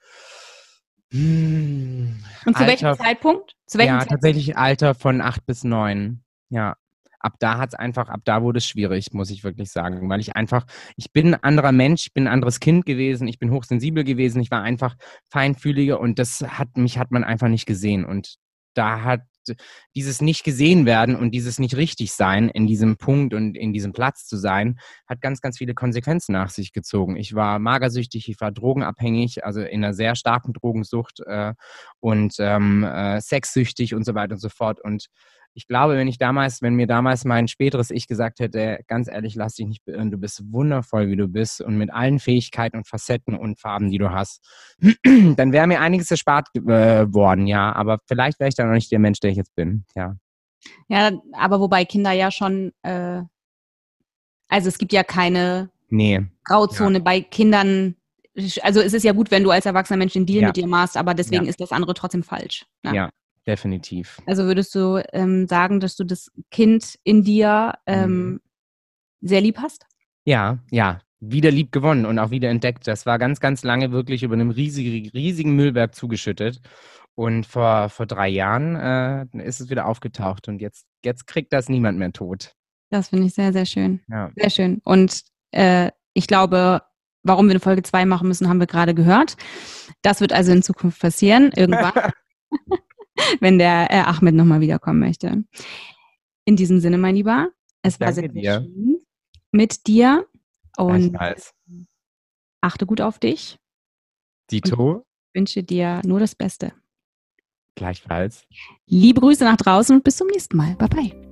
hm, und zu Alter, welchem Zeitpunkt? Zu welchem ja, Zeitpunkt? tatsächlich Alter von acht bis neun. Ja ab da hat es einfach, ab da wurde es schwierig, muss ich wirklich sagen, weil ich einfach, ich bin ein anderer Mensch, ich bin ein anderes Kind gewesen, ich bin hochsensibel gewesen, ich war einfach feinfühliger und das hat mich hat man einfach nicht gesehen und da hat dieses nicht gesehen werden und dieses nicht richtig sein in diesem Punkt und in diesem Platz zu sein, hat ganz, ganz viele Konsequenzen nach sich gezogen. Ich war magersüchtig, ich war drogenabhängig, also in einer sehr starken Drogensucht äh, und ähm, äh, sexsüchtig und so weiter und so fort. Und ich glaube, wenn ich damals, wenn mir damals mein späteres Ich gesagt hätte, ganz ehrlich, lass dich nicht beirren, du bist wundervoll, wie du bist und mit allen Fähigkeiten und Facetten und Farben, die du hast, dann wäre mir einiges erspart äh, worden, ja. Aber vielleicht wäre ich dann noch nicht der Mensch, der ich jetzt bin, ja. Ja, aber wobei Kinder ja schon, äh, also es gibt ja keine nee. Grauzone ja. bei Kindern. Also es ist ja gut, wenn du als erwachsener Mensch den Deal ja. mit dir machst, aber deswegen ja. ist das andere trotzdem falsch. Ne? Ja, definitiv. Also würdest du ähm, sagen, dass du das Kind in dir ähm, mhm. sehr lieb hast? Ja, ja, wieder lieb gewonnen und auch wieder entdeckt. Das war ganz, ganz lange wirklich über einem riesigen, riesigen Müllberg zugeschüttet. Und vor, vor drei Jahren äh, ist es wieder aufgetaucht und jetzt, jetzt kriegt das niemand mehr tot. Das finde ich sehr, sehr schön. Ja. Sehr schön. Und äh, ich glaube, warum wir eine Folge 2 machen müssen, haben wir gerade gehört. Das wird also in Zukunft passieren, irgendwann. wenn der äh, Ahmed nochmal wiederkommen möchte. In diesem Sinne, mein Lieber, es war sehr, sehr schön mit dir und achte gut auf dich. Dito. Ich wünsche dir nur das Beste. Gleichfalls. Liebe Grüße nach draußen und bis zum nächsten Mal. Bye bye.